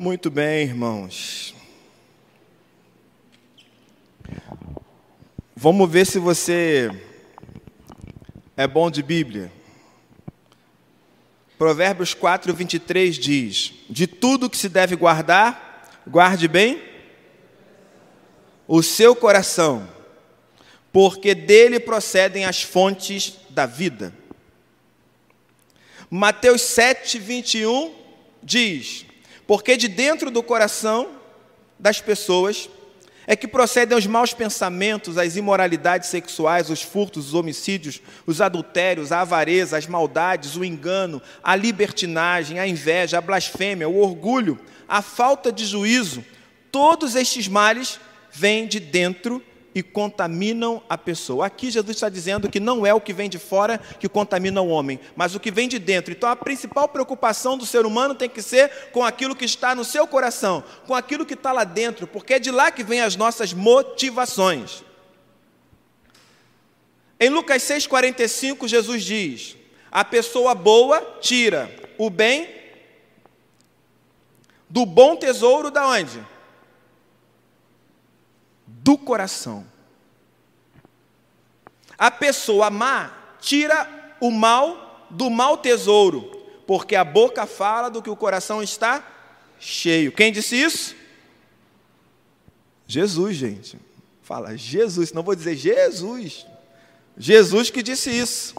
Muito bem, irmãos. Vamos ver se você é bom de Bíblia. Provérbios 4, 23 diz: De tudo que se deve guardar, guarde bem o seu coração, porque dele procedem as fontes da vida. Mateus 7, 21 diz: Porque de dentro do coração das pessoas é que procedem os maus pensamentos, as imoralidades sexuais, os furtos, os homicídios, os adultérios, a avareza, as maldades, o engano, a libertinagem, a inveja, a blasfêmia, o orgulho, a falta de juízo. Todos estes males vêm de dentro e contaminam a pessoa. Aqui Jesus está dizendo que não é o que vem de fora que contamina o homem, mas o que vem de dentro. Então a principal preocupação do ser humano tem que ser com aquilo que está no seu coração, com aquilo que está lá dentro, porque é de lá que vêm as nossas motivações. Em Lucas 6,45, Jesus diz: A pessoa boa tira o bem do bom tesouro da onde? Do coração. A pessoa má tira o mal do mau tesouro, porque a boca fala do que o coração está cheio. Quem disse isso? Jesus, gente. Fala Jesus, não vou dizer Jesus. Jesus que disse isso.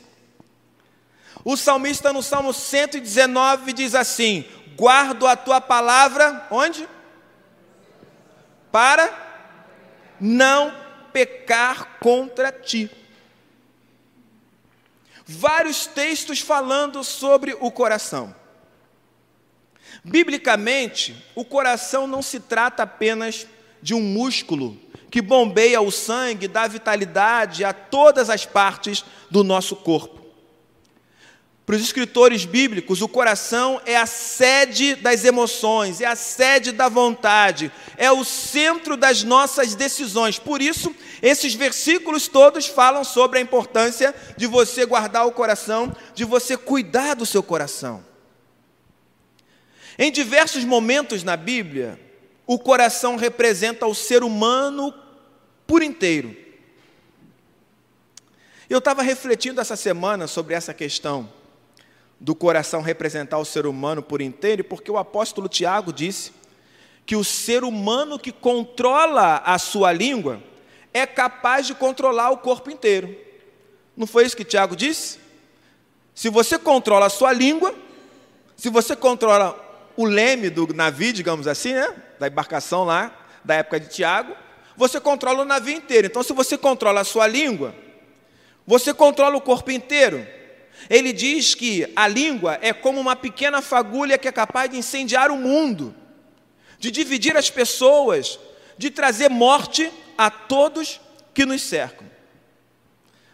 O salmista no Salmo 119 diz assim: Guardo a tua palavra, onde? Para não pecar contra ti. Vários textos falando sobre o coração. Biblicamente, o coração não se trata apenas de um músculo que bombeia o sangue, dá vitalidade a todas as partes do nosso corpo. Para os escritores bíblicos, o coração é a sede das emoções, é a sede da vontade, é o centro das nossas decisões. Por isso, esses versículos todos falam sobre a importância de você guardar o coração, de você cuidar do seu coração. Em diversos momentos na Bíblia, o coração representa o ser humano por inteiro. Eu estava refletindo essa semana sobre essa questão do coração representar o ser humano por inteiro, porque o apóstolo Tiago disse que o ser humano que controla a sua língua é capaz de controlar o corpo inteiro. Não foi isso que Tiago disse? Se você controla a sua língua, se você controla o leme do navio, digamos assim, né, da embarcação lá, da época de Tiago, você controla o navio inteiro. Então, se você controla a sua língua, você controla o corpo inteiro. Ele diz que a língua é como uma pequena fagulha que é capaz de incendiar o mundo, de dividir as pessoas, de trazer morte a todos que nos cercam.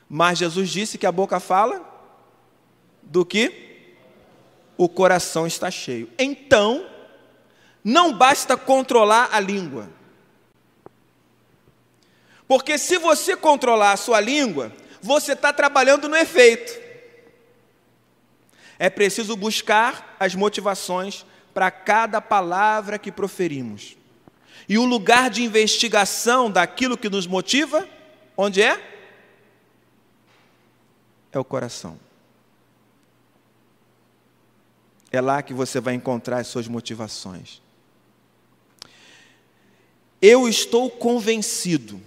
Mas Jesus disse que a boca fala do que o coração está cheio. Então, não basta controlar a língua. Porque se você controlar a sua língua, você está trabalhando no efeito. É preciso buscar as motivações para cada palavra que proferimos. E o lugar de investigação daquilo que nos motiva, onde é? É o coração. É lá que você vai encontrar as suas motivações. Eu estou convencido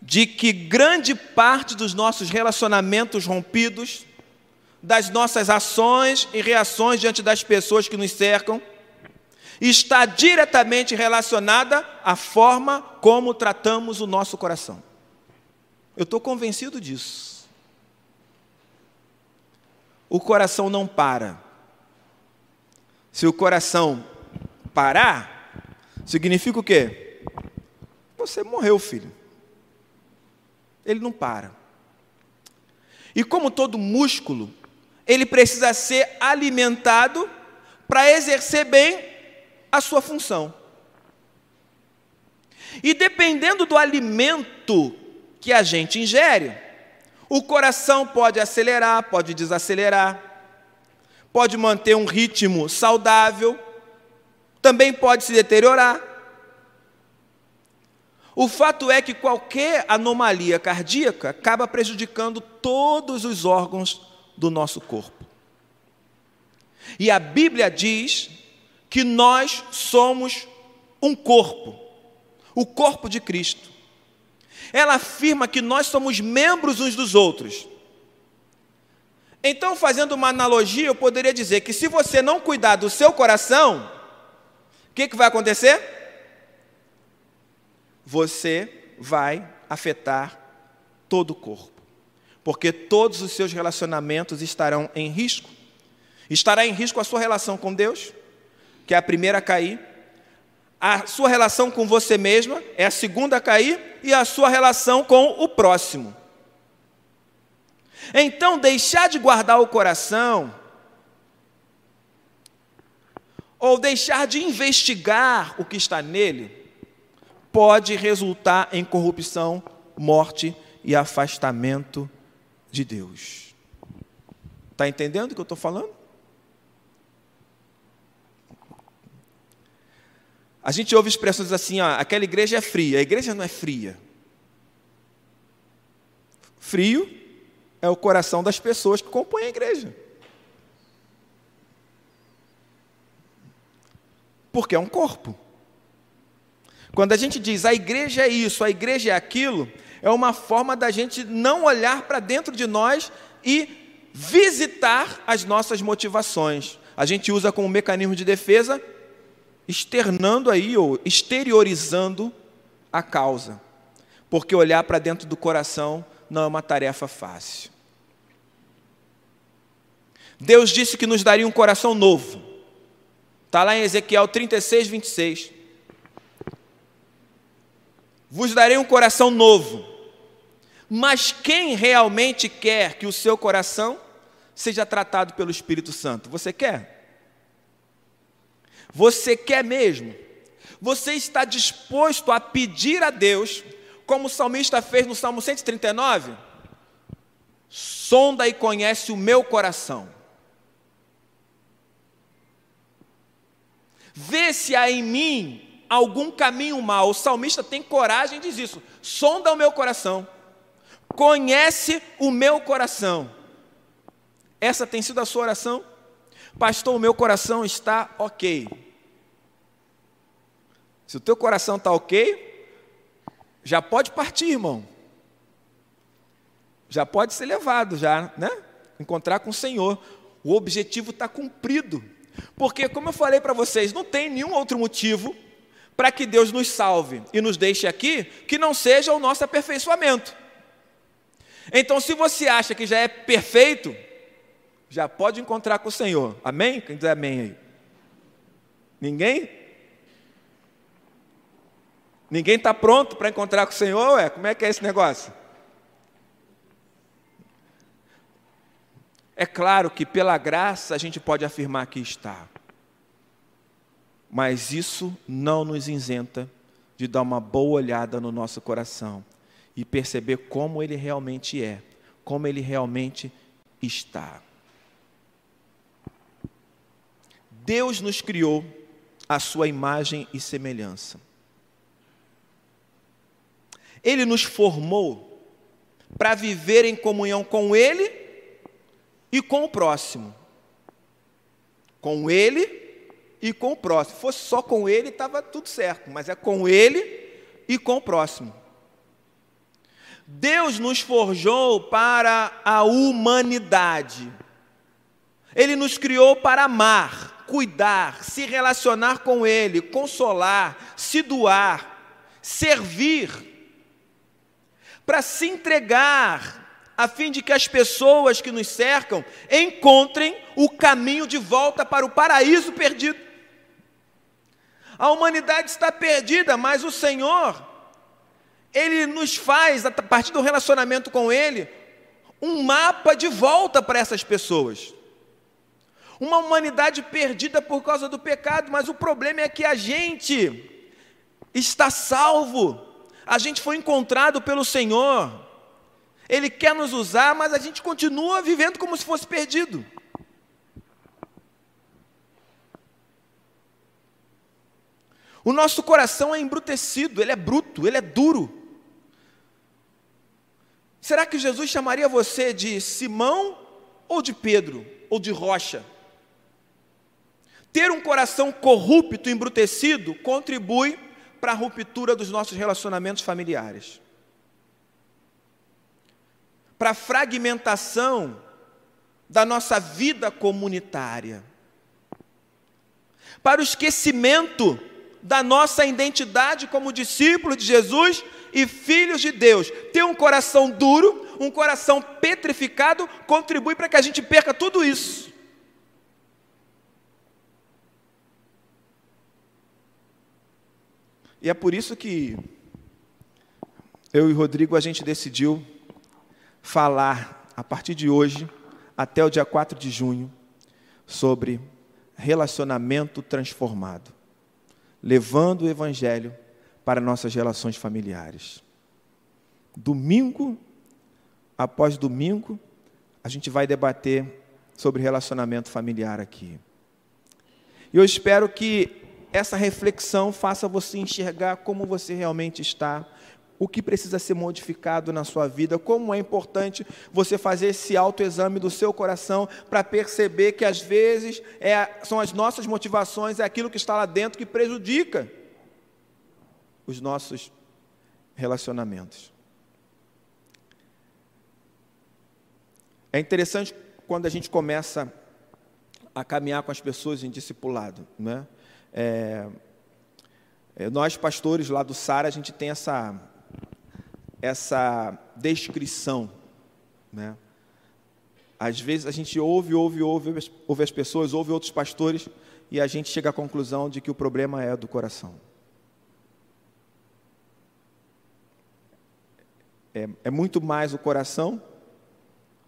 de que grande parte dos nossos relacionamentos rompidos das nossas ações e reações diante das pessoas que nos cercam está diretamente relacionada à forma como tratamos o nosso coração. Eu estou convencido disso. O coração não para. Se o coração parar, significa o quê? Você morreu, filho. Ele não para. E como todo músculo, ele precisa ser alimentado para exercer bem a sua função. E dependendo do alimento que a gente ingere, o coração pode acelerar, pode desacelerar, pode manter um ritmo saudável, também pode se deteriorar. O fato é que qualquer anomalia cardíaca acaba prejudicando todos os órgãos do nosso corpo. E a Bíblia diz que nós somos um corpo, o corpo de Cristo. Ela afirma que nós somos membros uns dos outros. Então, fazendo uma analogia, eu poderia dizer que se você não cuidar do seu coração, o que, que vai acontecer? Você vai afetar todo o corpo, porque todos os seus relacionamentos estarão em risco. Estará em risco a sua relação com Deus, que é a primeira a cair, a sua relação com você mesma é a segunda a cair, e a sua relação com o próximo. Então, deixar de guardar o coração, ou deixar de investigar o que está nele, pode resultar em corrupção, morte e afastamento de Deus. Está entendendo o que eu estou falando? A gente ouve expressões assim, ó, aquela igreja é fria, a igreja não é fria. Frio é o coração das pessoas que compõem a igreja. Porque é um corpo. Quando a gente diz a igreja é isso, a igreja é aquilo, é uma forma da gente não olhar para dentro de nós e visitar as nossas motivações. A gente usa como mecanismo de defesa, externando aí ou exteriorizando a causa. Porque olhar para dentro do coração não é uma tarefa fácil. Deus disse que nos daria um coração novo. Está lá em Ezequiel 36, 26. Vos darei um coração novo. Mas quem realmente quer que o seu coração seja tratado pelo Espírito Santo? Você quer? Você quer mesmo? Você está disposto a pedir a Deus, como o salmista fez no Salmo 139? Sonda e conhece o meu coração. Vê se há em mim algum caminho mau. O salmista tem coragem e diz isso. Sonda o meu coração. Conhece o meu coração. Essa tem sido a sua oração? Pastor, o meu coração está ok. Se o teu coração está ok, já pode partir, irmão. Já pode ser levado, já, né? Encontrar com o Senhor. O objetivo está cumprido. Porque, como eu falei para vocês, não tem nenhum outro motivo para que Deus nos salve e nos deixe aqui que não seja o nosso aperfeiçoamento. Então, se você acha que já é perfeito, já pode encontrar com o Senhor. Amém? Quem diz amém aí? Ninguém? Ninguém está pronto para encontrar com o Senhor? Ué, como é que é esse negócio? É claro que pela graça a gente pode afirmar que está. Mas isso não nos isenta de dar uma boa olhada no nosso coração e perceber como ele realmente é, como ele realmente está. Deus nos criou a sua imagem e semelhança. Ele nos formou para viver em comunhão com Ele e com o próximo. Com ele e com o próximo. Se fosse só com ele, estava tudo certo, mas é com ele e com o próximo. Deus nos forjou para a humanidade. Ele nos criou para amar, cuidar, se relacionar com Ele, consolar, se doar, servir, para se entregar a fim de que as pessoas que nos cercam encontrem o caminho de volta para o paraíso perdido. A humanidade está perdida, mas o Senhor, Ele nos faz, a partir do relacionamento com Ele, um mapa de volta para essas pessoas. Uma humanidade perdida por causa do pecado, mas o problema é que a gente está salvo, a gente foi encontrado pelo Senhor. Ele quer nos usar, mas a gente continua vivendo como se fosse perdido. O nosso coração é embrutecido, ele é bruto, ele é duro. Será que Jesus chamaria você de Simão ou de Pedro ou de Rocha? Ter um coração corrupto, embrutecido, contribui para a ruptura dos nossos relacionamentos familiares, para a fragmentação da nossa vida comunitária, para o esquecimento da nossa identidade como discípulo de Jesus e filhos de Deus. Ter um coração duro, um coração petrificado, contribui para que a gente perca tudo isso. E é por isso que eu e Rodrigo a gente decidiu falar a partir de hoje até o dia 4 de junho sobre relacionamento transformado, levando o evangelho para nossas relações familiares. Domingo após domingo, a gente vai debater sobre relacionamento familiar aqui. E eu espero que essa reflexão faça você enxergar como você realmente está, o que precisa ser modificado na sua vida, como é importante você fazer esse autoexame do seu coração para perceber que às vezes é, são as nossas motivações, é aquilo que está lá dentro que prejudica os nossos relacionamentos. É interessante quando a gente começa a caminhar com as pessoas em discipulado, né? É, é, nós, pastores lá do SAR, a gente tem essa, essa descrição. Né? Às vezes a gente ouve, ouve, ouve, ouve as pessoas, ouve outros pastores, e a gente chega à conclusão de que o problema é do coração. É, é muito mais o coração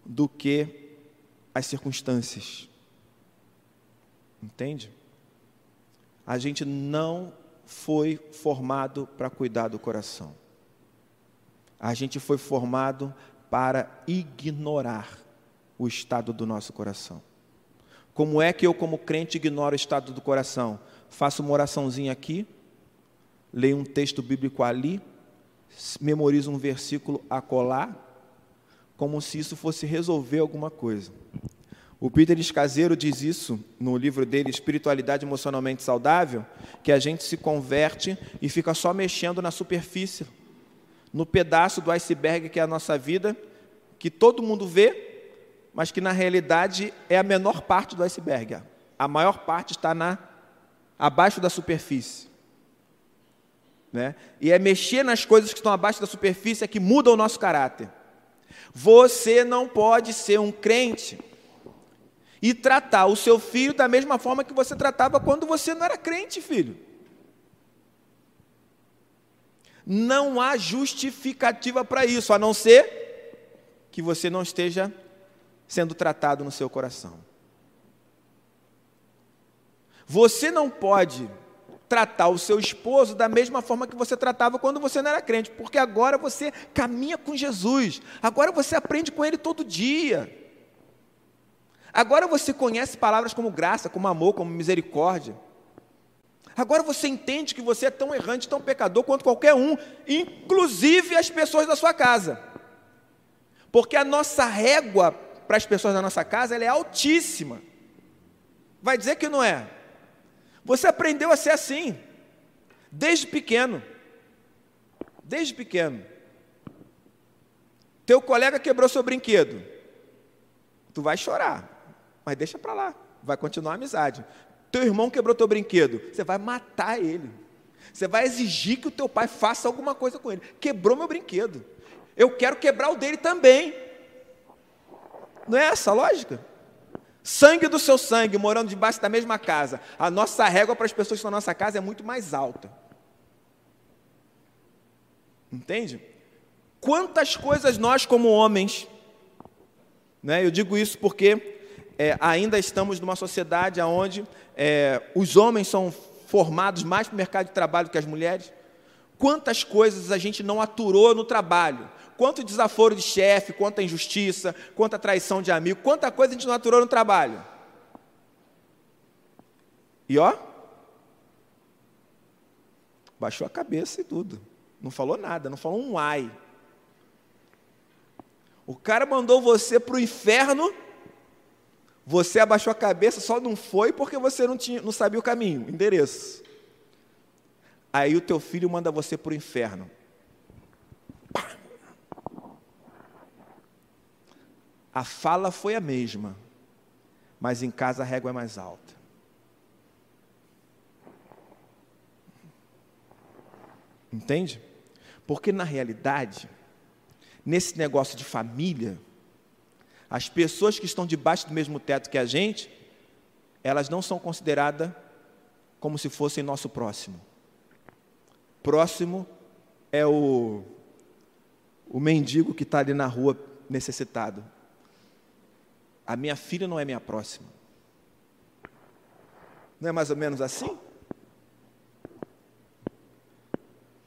do que as circunstâncias. Entende? A gente não foi formado para cuidar do coração. A gente foi formado para ignorar o estado do nosso coração. Como é que eu, como crente, ignoro o estado do coração? Faço uma oraçãozinha aqui, leio um texto bíblico ali, memorizo um versículo a colar, como se isso fosse resolver alguma coisa. O Peter Escaseiro diz isso no livro dele, Espiritualidade Emocionalmente Saudável, que a gente se converte e fica só mexendo na superfície, no pedaço do iceberg que é a nossa vida, que todo mundo vê, mas que na realidade é a menor parte do iceberg. A maior parte está na abaixo da superfície. Né? E é mexer nas coisas que estão abaixo da superfície é que muda o nosso caráter. Você não pode ser um crente e tratar o seu filho da mesma forma que você tratava quando você não era crente, filho. Não há justificativa para isso, a não ser que você não esteja sendo tratado no seu coração. Você não pode tratar o seu esposo da mesma forma que você tratava quando você não era crente, porque agora você caminha com Jesus, agora você aprende com Ele todo dia. Agora você conhece palavras como graça, como amor, como misericórdia. Agora você entende que você é tão errante, tão pecador quanto qualquer um, inclusive as pessoas da sua casa. Porque a nossa régua para as pessoas da nossa casa é altíssima. Vai dizer que não é? Você aprendeu a ser assim, desde pequeno. Desde pequeno. Teu colega quebrou seu brinquedo. Tu vai chorar mas deixa para lá, vai continuar a amizade. Teu irmão quebrou teu brinquedo, você vai matar ele. Você vai exigir que o teu pai faça alguma coisa com ele. Quebrou meu brinquedo. Eu quero quebrar o dele também. Não é essa a lógica? Sangue do seu sangue, morando debaixo da mesma casa. A nossa régua para as pessoas que estão na nossa casa é muito mais alta. Entende? Quantas coisas nós, como homens, né, eu digo isso porque é, ainda estamos numa sociedade onde é, os homens são formados mais para o mercado de trabalho que as mulheres. Quantas coisas a gente não aturou no trabalho? Quanto desaforo de chefe, quanta injustiça, quanta traição de amigo, quanta coisa a gente não aturou no trabalho. E ó, baixou a cabeça e tudo. Não falou nada, não falou um ai. O cara mandou você para o inferno, você abaixou a cabeça, só não foi porque você não, tinha, não sabia o caminho, o endereço. Aí o teu filho manda você para o inferno. A fala foi a mesma, mas em casa a régua é mais alta. Entende? Porque na realidade, nesse negócio de família, as pessoas que estão debaixo do mesmo teto que a gente, elas não são consideradas como se fossem nosso próximo. Próximo é o, o mendigo que está ali na rua necessitado. A minha filha não é minha próxima. Não é mais ou menos assim?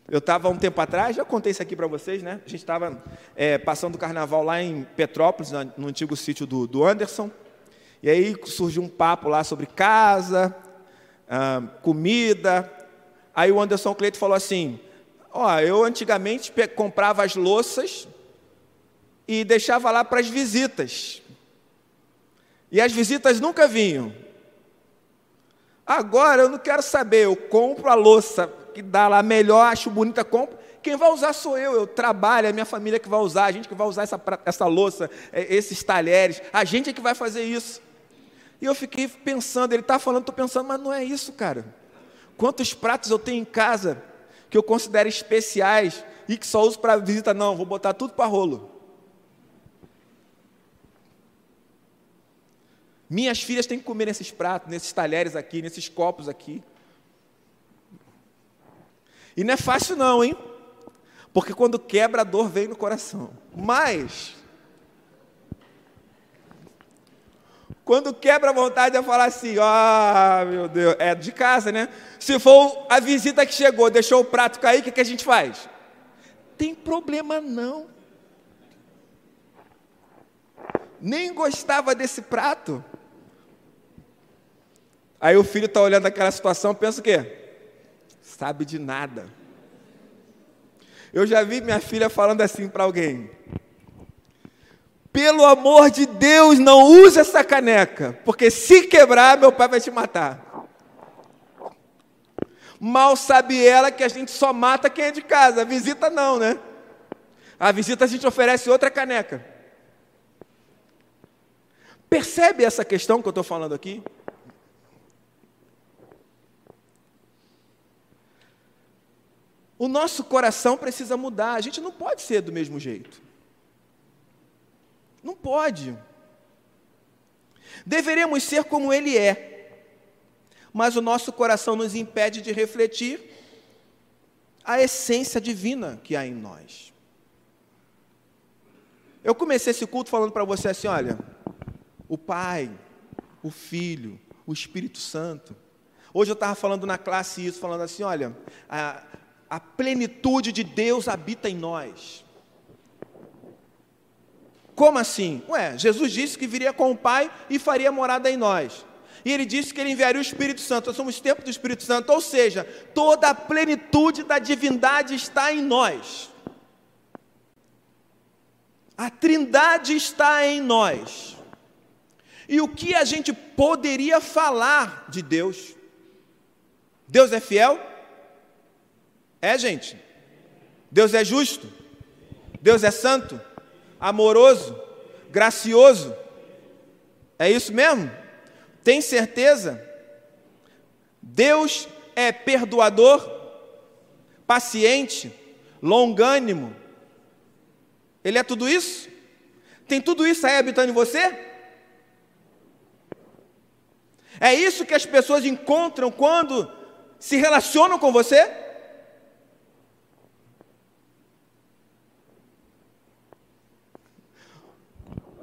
Eu estava um tempo atrás, já contei isso aqui para vocês, né? A gente estava é, passando o carnaval lá em Petrópolis, no antigo sítio do, do Anderson. E aí surgiu um papo lá sobre casa, ah, comida. Aí o Anderson Cleito falou assim: Ó, eu antigamente comprava as louças e deixava lá para as visitas. E as visitas nunca vinham. Agora eu não quero saber, eu compro a louça que dá lá melhor, acho bonita, compro. Quem vai usar sou eu, eu trabalho, é a minha família que vai usar, a gente que vai usar essa, essa louça, é, esses talheres, a gente é que vai fazer isso. E eu fiquei pensando, ele está falando, estou pensando, mas não é isso, cara. Quantos pratos eu tenho em casa que eu considero especiais e que só uso para visita? Não, vou botar tudo para rolo. Minhas filhas têm que comer nesses pratos, nesses talheres aqui, nesses copos aqui. E não é fácil não, hein? Porque quando quebra a dor vem no coração. Mas quando quebra a vontade é falar assim, ah, oh, meu Deus, é de casa, né? Se for a visita que chegou, deixou o prato cair, o que, que a gente faz? Tem problema não. Nem gostava desse prato. Aí o filho está olhando aquela situação, pensa o quê? Sabe de nada. Eu já vi minha filha falando assim para alguém: Pelo amor de Deus, não use essa caneca, porque se quebrar, meu pai vai te matar. Mal sabe ela que a gente só mata quem é de casa, a visita não, né? A visita a gente oferece outra caneca. Percebe essa questão que eu estou falando aqui? O nosso coração precisa mudar, a gente não pode ser do mesmo jeito. Não pode. Deveremos ser como Ele é, mas o nosso coração nos impede de refletir a essência divina que há em nós. Eu comecei esse culto falando para você assim: olha, o Pai, o Filho, o Espírito Santo. Hoje eu estava falando na classe isso, falando assim: olha, a, a plenitude de Deus habita em nós. Como assim? Ué, Jesus disse que viria com o Pai e faria morada em nós. E ele disse que ele enviaria o Espírito Santo. Nós somos tempo do Espírito Santo, ou seja, toda a plenitude da divindade está em nós. A Trindade está em nós. E o que a gente poderia falar de Deus? Deus é fiel? É, gente. Deus é justo. Deus é santo, amoroso, gracioso. É isso mesmo? Tem certeza? Deus é perdoador, paciente, longânimo. Ele é tudo isso? Tem tudo isso aí habitando em você? É isso que as pessoas encontram quando se relacionam com você?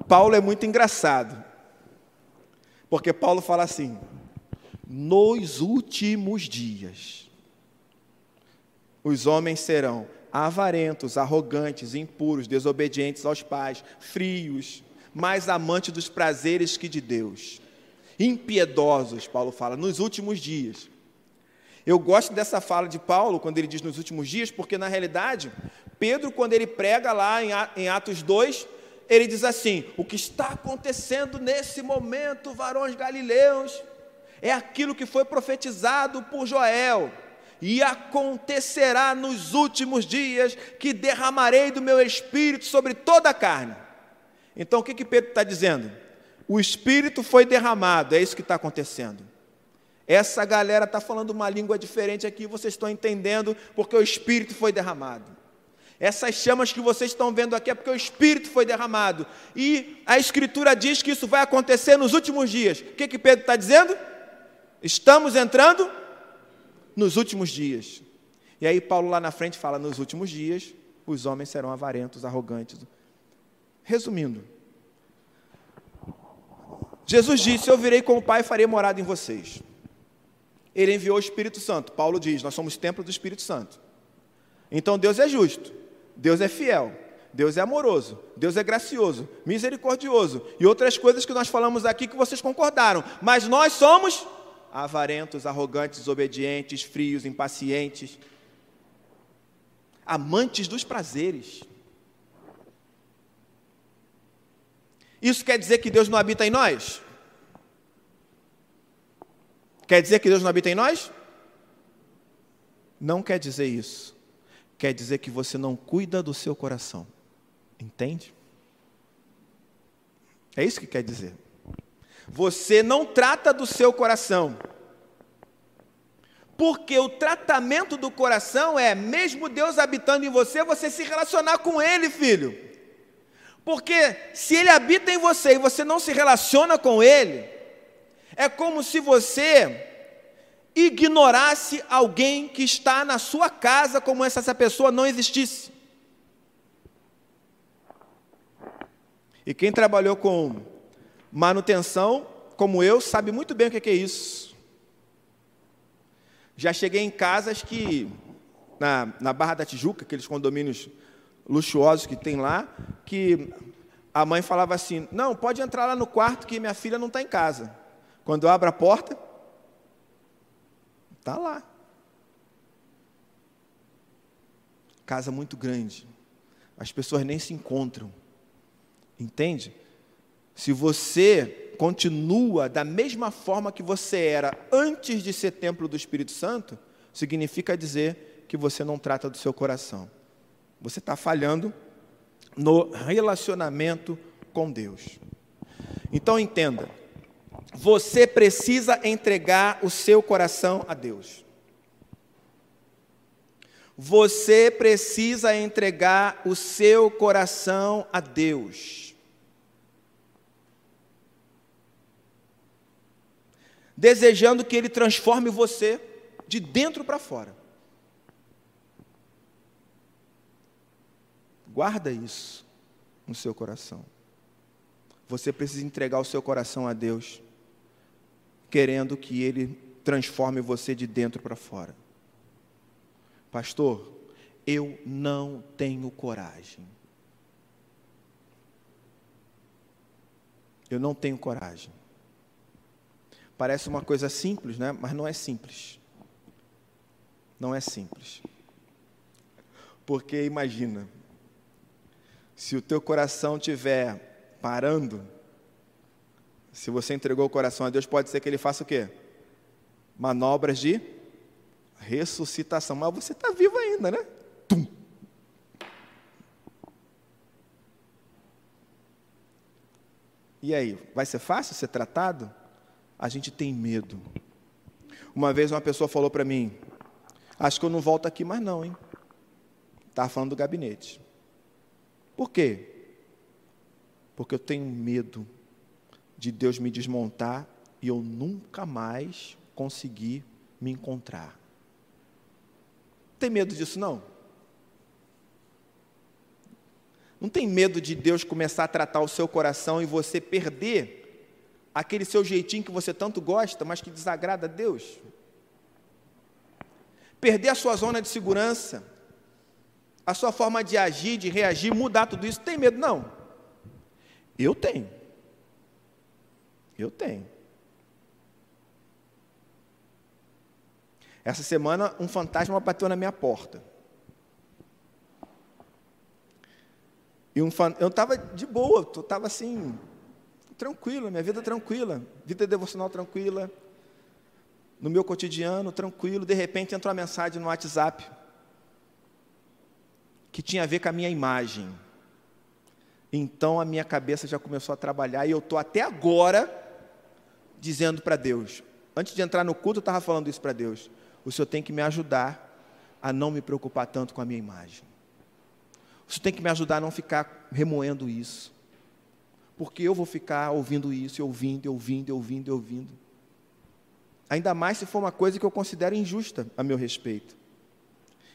Paulo é muito engraçado, porque Paulo fala assim: nos últimos dias, os homens serão avarentos, arrogantes, impuros, desobedientes aos pais, frios, mais amantes dos prazeres que de Deus, impiedosos, Paulo fala, nos últimos dias, Eu gosto dessa fala de Paulo, quando ele diz nos últimos dias, porque na realidade, Pedro, quando ele prega lá em Atos 2, ele diz assim: o que está acontecendo nesse momento, varões galileus, é aquilo que foi profetizado por Joel. E acontecerá nos últimos dias que derramarei do meu espírito sobre toda a carne. Então o que, que Pedro está dizendo? O espírito foi derramado, é isso que está acontecendo. Essa galera está falando uma língua diferente aqui, vocês estão entendendo, porque o espírito foi derramado. Essas chamas que vocês estão vendo aqui é porque o Espírito foi derramado. E a Escritura diz que isso vai acontecer nos últimos dias. O que, que Pedro está dizendo? Estamos entrando nos últimos dias. E aí Paulo lá na frente fala: nos últimos dias os homens serão avarentos, arrogantes. Resumindo, Jesus disse: Eu virei como Pai e farei morada em vocês. Ele enviou o Espírito Santo. Paulo diz: Nós somos templo do Espírito Santo. Então Deus é justo. Deus é fiel, Deus é amoroso, Deus é gracioso, misericordioso e outras coisas que nós falamos aqui que vocês concordaram, mas nós somos avarentos, arrogantes, desobedientes, frios, impacientes, amantes dos prazeres. Isso quer dizer que Deus não habita em nós? Quer dizer que Deus não habita em nós? Não quer dizer isso quer dizer que você não cuida do seu coração. Entende? É isso que quer dizer. Você não trata do seu coração. Porque o tratamento do coração é, mesmo Deus habitando em você, você se relacionar com Ele, filho. Porque se Ele habita em você e você não se relaciona com Ele, é como se você ignorasse alguém que está na sua casa como se essa pessoa não existisse. E quem trabalhou com manutenção, como eu, sabe muito bem o que é isso. Já cheguei em casas que, na, na Barra da Tijuca, aqueles condomínios luxuosos que tem lá, que a mãe falava assim: Não, pode entrar lá no quarto que minha filha não está em casa. Quando eu abro a porta, Está lá. Casa muito grande. As pessoas nem se encontram. Entende? Se você continua da mesma forma que você era antes de ser templo do Espírito Santo, significa dizer que você não trata do seu coração. Você está falhando no relacionamento com Deus. Então entenda você precisa entregar o seu coração a Deus. Você precisa entregar o seu coração a Deus. Desejando que Ele transforme você de dentro para fora. Guarda isso no seu coração. Você precisa entregar o seu coração a Deus querendo que Ele transforme você de dentro para fora. Pastor, eu não tenho coragem. Eu não tenho coragem. Parece uma coisa simples, né? mas não é simples. Não é simples. Porque imagina, se o teu coração estiver parando, se você entregou o coração a Deus, pode ser que Ele faça o quê? Manobras de ressuscitação. Mas você está vivo ainda, né? Tum. E aí, vai ser fácil ser tratado? A gente tem medo. Uma vez uma pessoa falou para mim: Acho que eu não volto aqui mais, não, hein? Estava falando do gabinete. Por quê? Porque eu tenho medo de Deus me desmontar e eu nunca mais conseguir me encontrar. Tem medo disso não? Não tem medo de Deus começar a tratar o seu coração e você perder aquele seu jeitinho que você tanto gosta, mas que desagrada a Deus? Perder a sua zona de segurança, a sua forma de agir, de reagir, mudar tudo isso, tem medo? Não. Eu tenho. Eu tenho. Essa semana, um fantasma bateu na minha porta. E um fan... eu estava de boa, eu estava assim, tranquila, minha vida tranquila, vida devocional tranquila, no meu cotidiano tranquilo. De repente entrou uma mensagem no WhatsApp que tinha a ver com a minha imagem. Então a minha cabeça já começou a trabalhar e eu estou até agora dizendo para Deus. Antes de entrar no culto, eu estava falando isso para Deus. O Senhor tem que me ajudar a não me preocupar tanto com a minha imagem. O Senhor tem que me ajudar a não ficar remoendo isso. Porque eu vou ficar ouvindo isso, ouvindo, ouvindo, ouvindo, ouvindo. Ainda mais se for uma coisa que eu considero injusta a meu respeito.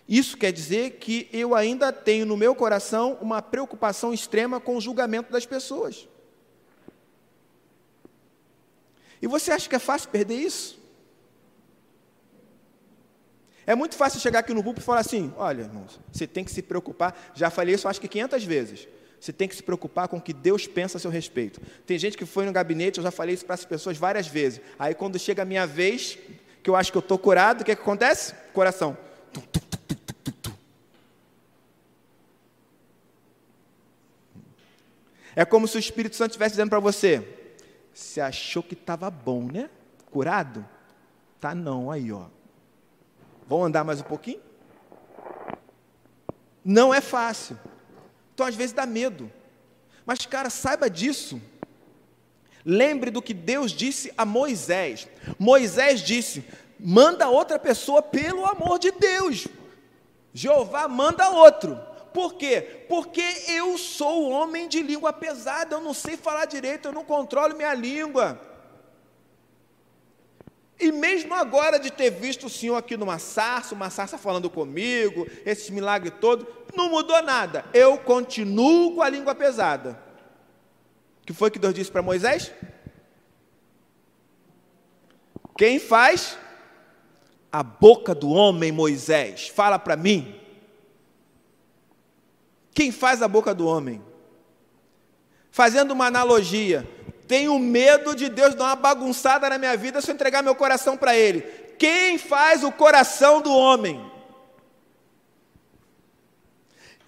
Isso quer dizer que eu ainda tenho no meu coração uma preocupação extrema com o julgamento das pessoas. E você acha que é fácil perder isso? É muito fácil chegar aqui no púlpito e falar assim: olha, irmãos, você tem que se preocupar. Já falei isso acho que 500 vezes. Você tem que se preocupar com o que Deus pensa a seu respeito. Tem gente que foi no gabinete, eu já falei isso para as pessoas várias vezes. Aí quando chega a minha vez, que eu acho que eu estou curado, o que, é que acontece? Coração. Tum, tum, É como se o Espírito Santo estivesse dizendo para você: você achou que estava bom, né? Curado? Tá não, aí, ó. Vamos andar mais um pouquinho? Não é fácil. Então, às vezes, dá medo. Mas, cara, saiba disso. Lembre do que Deus disse a Moisés. Moisés disse: manda outra pessoa pelo amor de Deus. Jeová manda outro. Por quê? Porque eu sou homem de língua pesada, eu não sei falar direito, eu não controlo minha língua. E mesmo agora de ter visto o Senhor aqui numa sarça, uma sarça falando comigo, esses milagres todos, não mudou nada. Eu continuo com a língua pesada. O que foi que Deus disse para Moisés? Quem faz? A boca do homem, Moisés. Fala para mim. Quem faz a boca do homem? Fazendo uma analogia, tenho medo de Deus dar uma bagunçada na minha vida se eu entregar meu coração para Ele. Quem faz o coração do homem?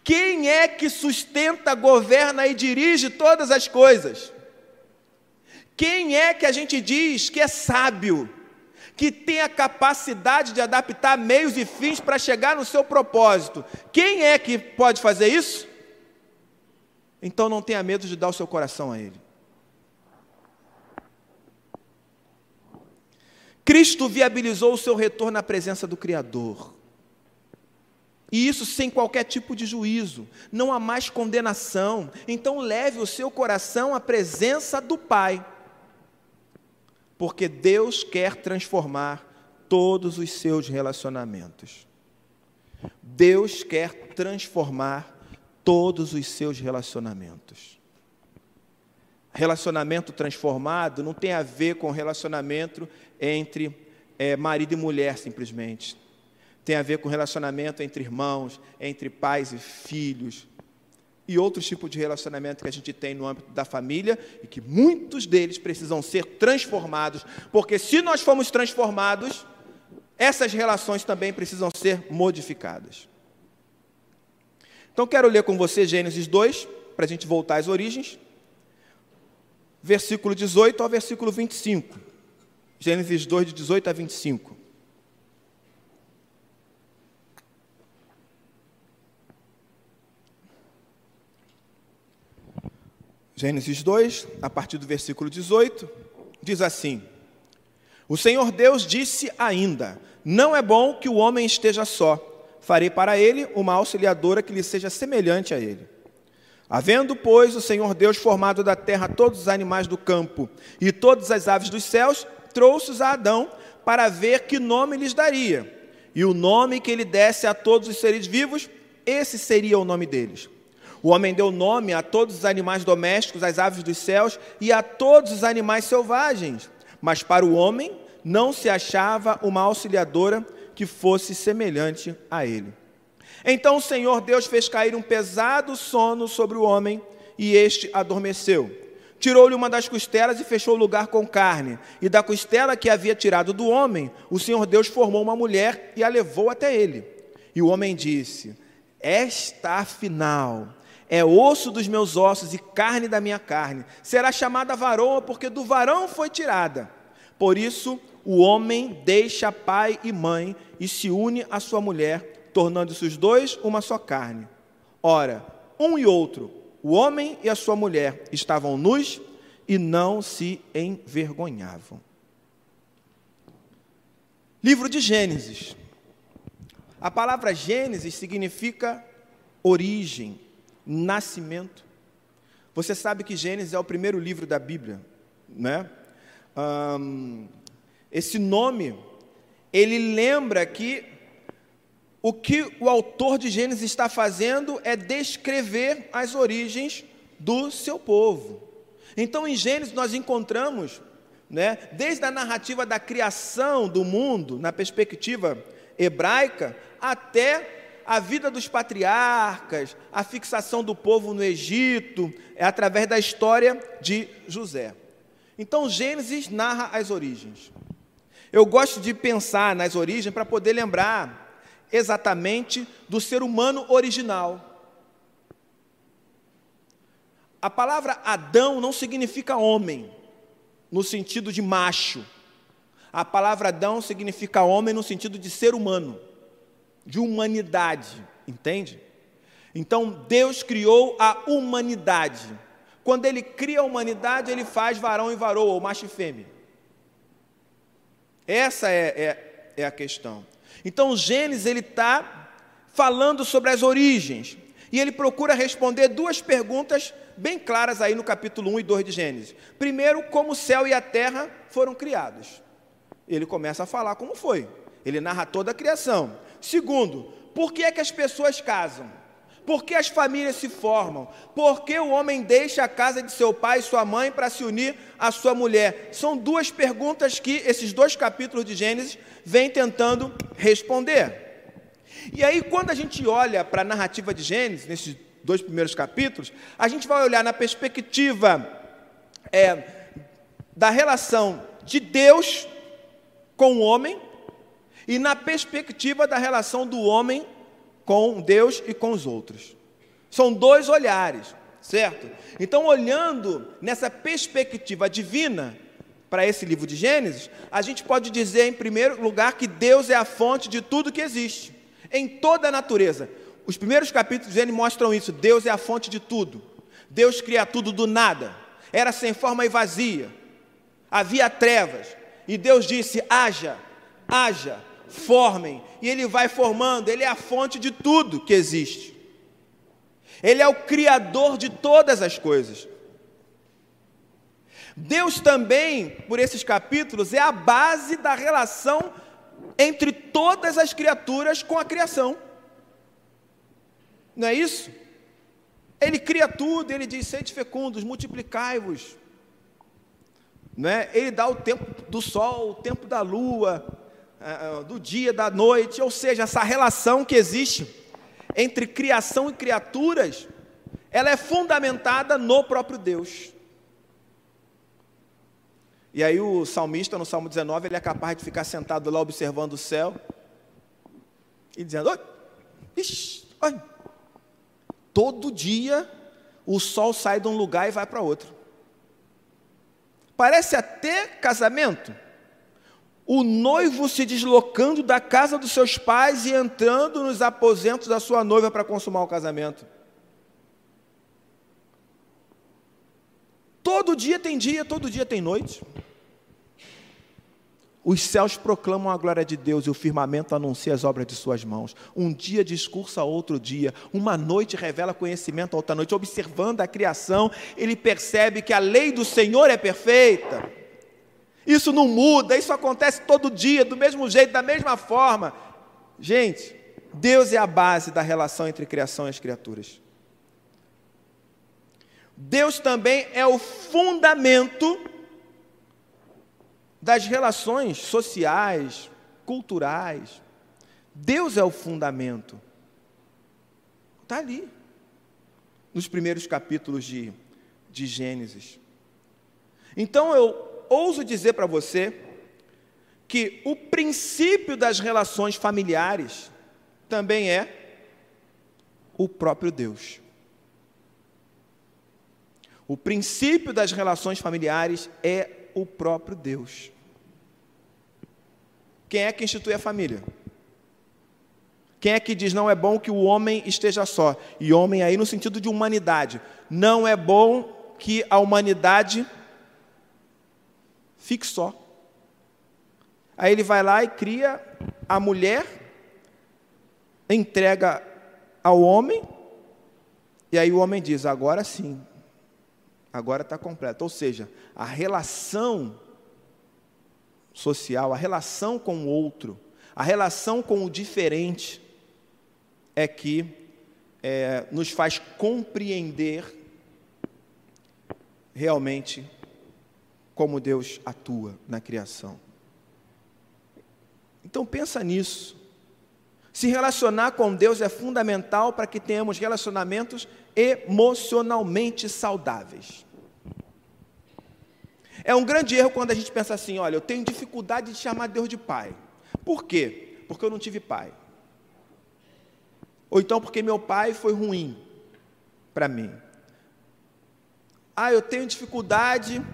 Quem é que sustenta, governa e dirige todas as coisas? Quem é que a gente diz que é sábio, que tem a capacidade de adaptar meios e fins para chegar no seu propósito? Quem é que pode fazer isso? Então não tenha medo de dar o seu coração a Ele. Cristo viabilizou o seu retorno à presença do Criador. E isso sem qualquer tipo de juízo, não há mais condenação. Então leve o seu coração à presença do Pai. Porque Deus quer transformar todos os seus relacionamentos. Deus quer transformar todos os seus relacionamentos. Relacionamento transformado não tem a ver com relacionamento entre é, marido e mulher, simplesmente. Tem a ver com relacionamento entre irmãos, entre pais e filhos, e outros tipos de relacionamento que a gente tem no âmbito da família e que muitos deles precisam ser transformados, porque se nós formos transformados, essas relações também precisam ser modificadas. Então quero ler com você Gênesis 2, para a gente voltar às origens, versículo 18 ao versículo 25. Gênesis 2, de 18 a 25. Gênesis 2, a partir do versículo 18, diz assim: O Senhor Deus disse ainda: Não é bom que o homem esteja só farei para ele uma auxiliadora que lhe seja semelhante a ele. Havendo, pois, o Senhor Deus formado da terra todos os animais do campo e todas as aves dos céus, trouxe-os a Adão para ver que nome lhes daria. E o nome que ele desse a todos os seres vivos, esse seria o nome deles. O homem deu nome a todos os animais domésticos, às aves dos céus e a todos os animais selvagens. Mas para o homem não se achava uma auxiliadora que fosse semelhante a ele. Então o Senhor Deus fez cair um pesado sono sobre o homem e este adormeceu. tirou-lhe uma das costelas e fechou o lugar com carne. E da costela que havia tirado do homem, o Senhor Deus formou uma mulher e a levou até ele. E o homem disse: Esta afinal é osso dos meus ossos e carne da minha carne. Será chamada varoa, porque do varão foi tirada. Por isso, o homem deixa pai e mãe e se une à sua mulher, tornando-se os dois uma só carne. Ora, um e outro, o homem e a sua mulher, estavam nus e não se envergonhavam. Livro de Gênesis. A palavra Gênesis significa origem, nascimento. Você sabe que Gênesis é o primeiro livro da Bíblia, né? Esse nome, ele lembra que o que o autor de Gênesis está fazendo é descrever as origens do seu povo. Então, em Gênesis, nós encontramos, né, desde a narrativa da criação do mundo, na perspectiva hebraica, até a vida dos patriarcas, a fixação do povo no Egito, é através da história de José. Então, Gênesis narra as origens. Eu gosto de pensar nas origens para poder lembrar exatamente do ser humano original. A palavra Adão não significa homem, no sentido de macho. A palavra Adão significa homem no sentido de ser humano, de humanidade, entende? Então Deus criou a humanidade. Quando Ele cria a humanidade, Ele faz varão e varoa, ou macho e fêmea. Essa é, é, é a questão. Então Gênesis ele está falando sobre as origens e ele procura responder duas perguntas bem claras aí no capítulo 1 e 2 de Gênesis. Primeiro, como o céu e a terra foram criados. Ele começa a falar como foi. Ele narra toda a criação. Segundo, por que é que as pessoas casam? Por que as famílias se formam? Por que o homem deixa a casa de seu pai e sua mãe para se unir à sua mulher? São duas perguntas que esses dois capítulos de Gênesis vêm tentando responder. E aí, quando a gente olha para a narrativa de Gênesis, nesses dois primeiros capítulos, a gente vai olhar na perspectiva é, da relação de Deus com o homem e na perspectiva da relação do homem com Deus e com os outros. São dois olhares, certo? Então, olhando nessa perspectiva divina para esse livro de Gênesis, a gente pode dizer, em primeiro lugar, que Deus é a fonte de tudo que existe, em toda a natureza. Os primeiros capítulos de Gênesis mostram isso: Deus é a fonte de tudo. Deus cria tudo do nada. Era sem forma e vazia. Havia trevas. E Deus disse: haja, haja formem, e Ele vai formando, Ele é a fonte de tudo que existe. Ele é o Criador de todas as coisas. Deus também, por esses capítulos, é a base da relação entre todas as criaturas com a criação. Não é isso? Ele cria tudo, ele diz: sede fecundos, multiplicai-vos. é? Ele dá o tempo do sol, o tempo da lua, do dia, da noite, ou seja, essa relação que existe entre criação e criaturas, ela é fundamentada no próprio Deus. E aí o salmista, no Salmo 19, ele é capaz de ficar sentado lá observando o céu e dizendo, oi, ixi, todo dia o sol sai de um lugar e vai para outro. Parece até casamento o noivo se deslocando da casa dos seus pais e entrando nos aposentos da sua noiva para consumar o casamento. Todo dia tem dia, todo dia tem noite. Os céus proclamam a glória de Deus e o firmamento anuncia as obras de suas mãos. Um dia discursa outro dia, uma noite revela conhecimento a outra noite. Observando a criação, ele percebe que a lei do Senhor é perfeita. Isso não muda, isso acontece todo dia, do mesmo jeito, da mesma forma. Gente, Deus é a base da relação entre criação e as criaturas. Deus também é o fundamento das relações sociais, culturais. Deus é o fundamento. Está ali, nos primeiros capítulos de, de Gênesis. Então eu ouso dizer para você que o princípio das relações familiares também é o próprio Deus. O princípio das relações familiares é o próprio Deus. Quem é que institui a família? Quem é que diz não é bom que o homem esteja só? E homem aí no sentido de humanidade. Não é bom que a humanidade fique só. Aí ele vai lá e cria a mulher, entrega ao homem, e aí o homem diz: agora sim, agora está completo. Ou seja, a relação social, a relação com o outro, a relação com o diferente, é que é, nos faz compreender realmente como Deus atua na criação. Então pensa nisso. Se relacionar com Deus é fundamental para que tenhamos relacionamentos emocionalmente saudáveis. É um grande erro quando a gente pensa assim: olha, eu tenho dificuldade de chamar Deus de pai. Por quê? Porque eu não tive pai. Ou então porque meu pai foi ruim para mim. Ah, eu tenho dificuldade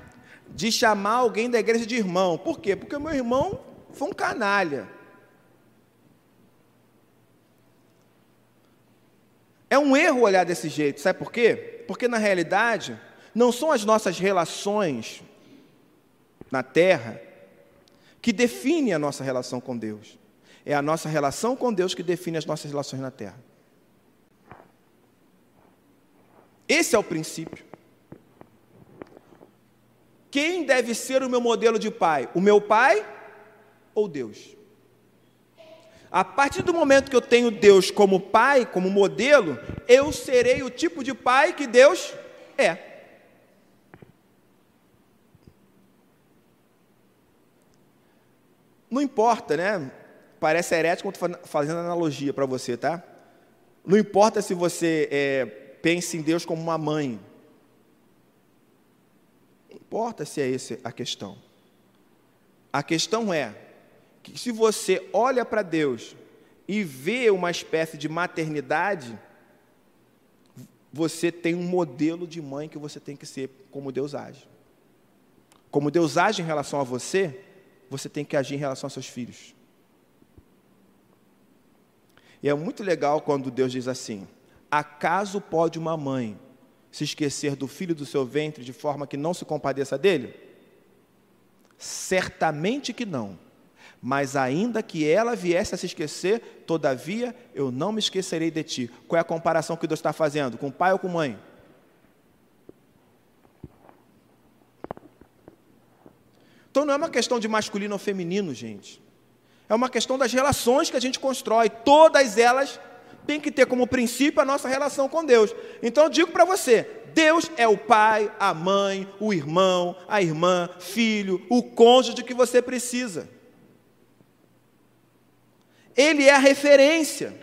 de chamar alguém da igreja de irmão. Por quê? Porque o meu irmão foi um canalha. É um erro olhar desse jeito, sabe por quê? Porque na realidade, não são as nossas relações na terra que definem a nossa relação com Deus. É a nossa relação com Deus que define as nossas relações na terra. Esse é o princípio. Quem deve ser o meu modelo de pai? O meu pai ou Deus? A partir do momento que eu tenho Deus como pai, como modelo, eu serei o tipo de pai que Deus é. Não importa, né? Parece herético quando estou fazendo analogia para você, tá? Não importa se você é, pensa em Deus como uma mãe. Importa se é essa a questão. A questão é que se você olha para Deus e vê uma espécie de maternidade, você tem um modelo de mãe que você tem que ser como Deus age. Como Deus age em relação a você, você tem que agir em relação aos seus filhos. E é muito legal quando Deus diz assim: Acaso pode uma mãe se esquecer do filho do seu ventre de forma que não se compadeça dele? Certamente que não. Mas ainda que ela viesse a se esquecer, todavia eu não me esquecerei de ti. Qual é a comparação que Deus está fazendo? Com pai ou com mãe? Então não é uma questão de masculino ou feminino, gente. É uma questão das relações que a gente constrói. Todas elas têm que ter como princípio a nossa relação com Deus. Então eu digo para você: Deus é o pai, a mãe, o irmão, a irmã, filho, o cônjuge que você precisa. Ele é a referência.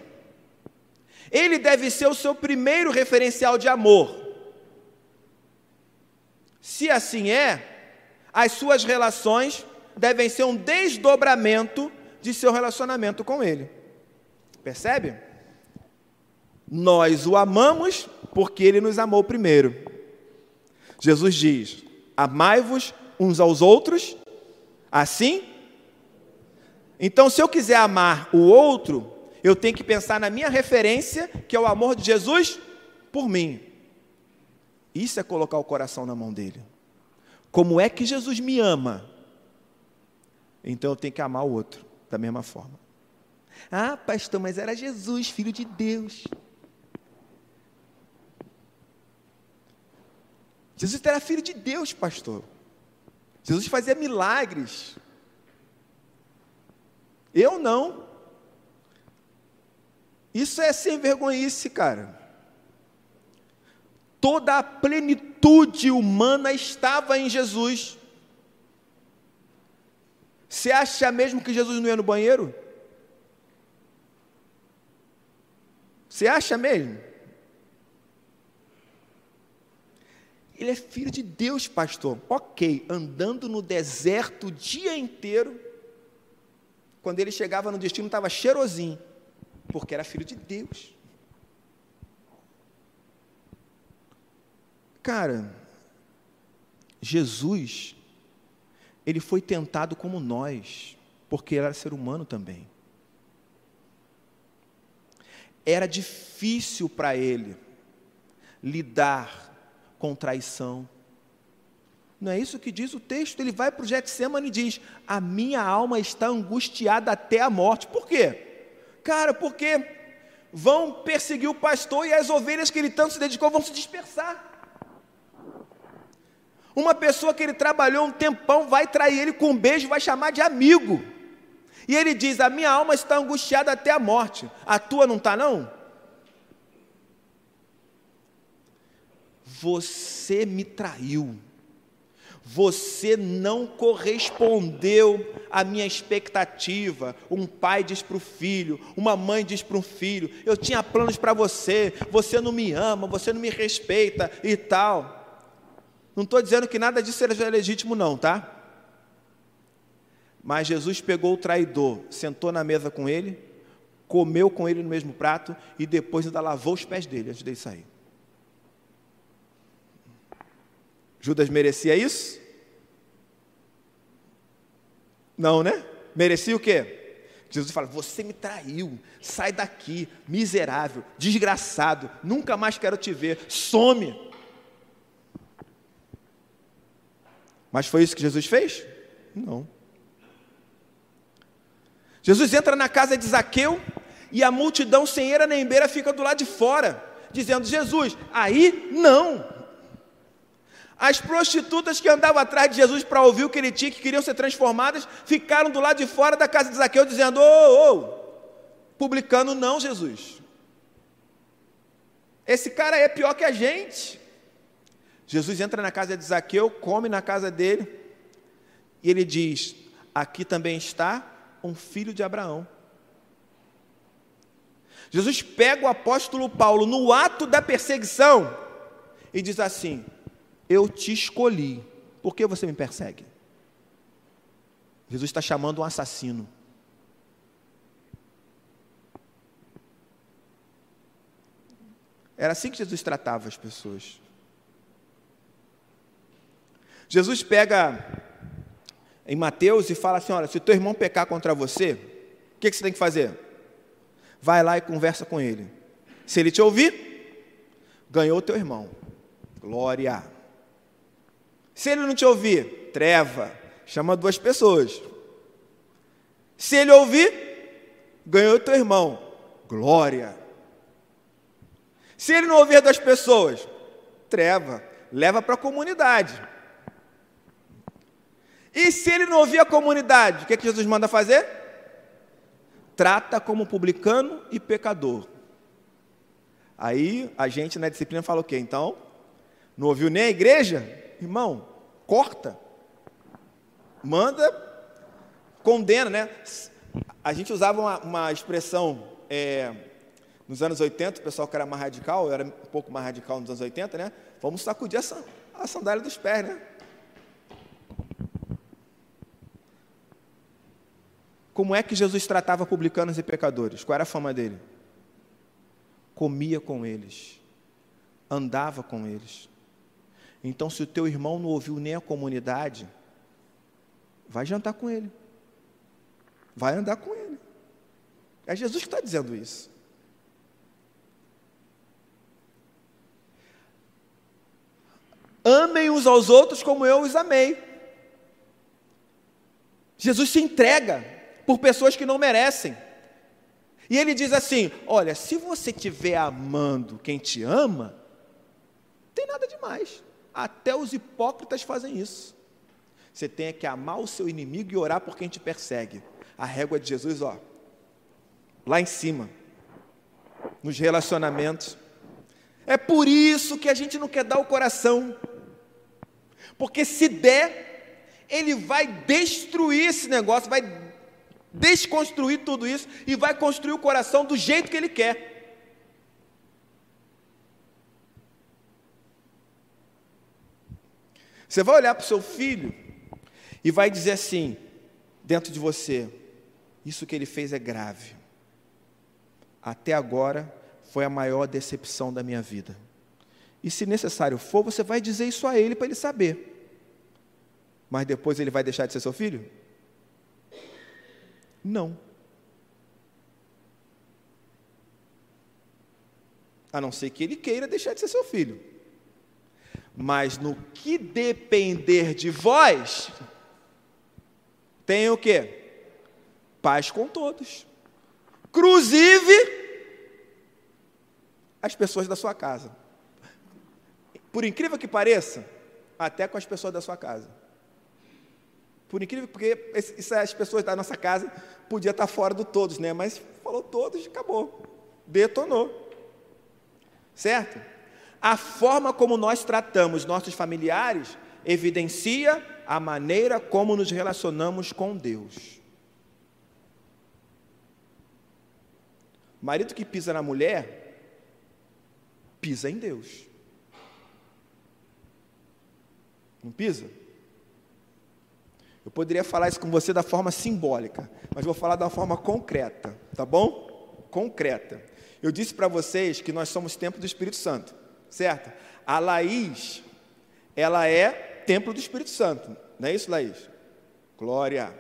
Ele deve ser o seu primeiro referencial de amor. Se assim é, as suas relações devem ser um desdobramento de seu relacionamento com Ele. Percebe? Nós o amamos porque Ele nos amou primeiro. Jesus diz: Amai-vos uns aos outros, assim. Então, se eu quiser amar o outro, eu tenho que pensar na minha referência, que é o amor de Jesus por mim. Isso é colocar o coração na mão dele. Como é que Jesus me ama? Então eu tenho que amar o outro da mesma forma. Ah, pastor, mas era Jesus, filho de Deus. Jesus era filho de Deus, pastor. Jesus fazia milagres. Eu não. Isso é sem vergonhice, cara toda a plenitude humana estava em Jesus. Você acha mesmo que Jesus não ia no banheiro? Você acha mesmo? Ele é filho de Deus, pastor. Ok, andando no deserto o dia inteiro. Quando ele chegava no destino, estava cheirosinho, porque era filho de Deus. Cara, Jesus, ele foi tentado como nós, porque era ser humano também. Era difícil para ele lidar com traição. Não é isso que diz o texto? Ele vai para o Getsemane e diz: A minha alma está angustiada até a morte. Por quê? Cara, porque vão perseguir o pastor e as ovelhas que ele tanto se dedicou vão se dispersar. Uma pessoa que ele trabalhou um tempão vai trair ele com um beijo, vai chamar de amigo. E ele diz: A minha alma está angustiada até a morte. A tua não está, não? Você me traiu. Você não correspondeu à minha expectativa. Um pai diz para o filho, uma mãe diz para um filho: Eu tinha planos para você, você não me ama, você não me respeita e tal. Não estou dizendo que nada disso seja legítimo, não, tá? Mas Jesus pegou o traidor, sentou na mesa com ele, comeu com ele no mesmo prato e depois ainda lavou os pés dele antes dele sair. Judas merecia isso? Não, né? Merecia o quê? Jesus fala: Você me traiu, sai daqui, miserável, desgraçado, nunca mais quero te ver, some. Mas foi isso que Jesus fez? Não. Jesus entra na casa de Zaqueu e a multidão sem eira nem beira fica do lado de fora, dizendo: Jesus, aí não. As prostitutas que andavam atrás de Jesus para ouvir o que ele tinha, que queriam ser transformadas, ficaram do lado de fora da casa de Zaqueu, dizendo: Ô, oh, oh, publicano não, Jesus. Esse cara é pior que a gente. Jesus entra na casa de Zaqueu, come na casa dele, e ele diz: Aqui também está um filho de Abraão. Jesus pega o apóstolo Paulo no ato da perseguição e diz assim: Eu te escolhi, por que você me persegue? Jesus está chamando um assassino. Era assim que Jesus tratava as pessoas. Jesus pega em Mateus e fala assim: olha, se teu irmão pecar contra você, o que, que você tem que fazer? Vai lá e conversa com ele. Se ele te ouvir, ganhou teu irmão. Glória. Se ele não te ouvir, treva. Chama duas pessoas. Se ele ouvir, ganhou teu irmão. Glória. Se ele não ouvir das pessoas, treva. Leva para a comunidade. E se ele não ouvir a comunidade, o que, é que Jesus manda fazer? Trata como publicano e pecador. Aí a gente na disciplina fala o quê? Então, não ouviu nem a igreja? Irmão, corta. Manda, condena, né? A gente usava uma, uma expressão é, nos anos 80, o pessoal que era mais radical, eu era um pouco mais radical nos anos 80, né? Vamos sacudir a, a sandália dos pés, né? Como é que Jesus tratava publicanos e pecadores? Qual era a fama dele? Comia com eles, andava com eles. Então, se o teu irmão não ouviu nem a comunidade, vai jantar com ele, vai andar com ele. É Jesus que está dizendo isso. Amem uns aos outros como eu os amei. Jesus se entrega por pessoas que não merecem. E ele diz assim: Olha, se você estiver amando quem te ama, tem nada demais. Até os hipócritas fazem isso. Você tem que amar o seu inimigo e orar por quem te persegue. A régua de Jesus, ó, lá em cima, nos relacionamentos. É por isso que a gente não quer dar o coração. Porque se der, ele vai destruir esse negócio, vai desconstruir tudo isso e vai construir o coração do jeito que ele quer. Você vai olhar para o seu filho e vai dizer assim, dentro de você: Isso que ele fez é grave. Até agora foi a maior decepção da minha vida. E se necessário for, você vai dizer isso a ele para ele saber. Mas depois ele vai deixar de ser seu filho? Não. A não ser que ele queira deixar de ser seu filho. Mas no que depender de vós, tem o quê? Paz com todos. Inclusive as pessoas da sua casa. Por incrível que pareça, até com as pessoas da sua casa. Por incrível, porque essas pessoas da nossa casa podia estar fora do todos, né? Mas falou todos, acabou. Detonou. Certo? A forma como nós tratamos nossos familiares evidencia a maneira como nos relacionamos com Deus. O marido que pisa na mulher, pisa em Deus. Não pisa? Eu poderia falar isso com você da forma simbólica, mas vou falar da forma concreta, tá bom? Concreta. Eu disse para vocês que nós somos templo do Espírito Santo, certo? A Laís, ela é templo do Espírito Santo, não é isso, Laís? Glória.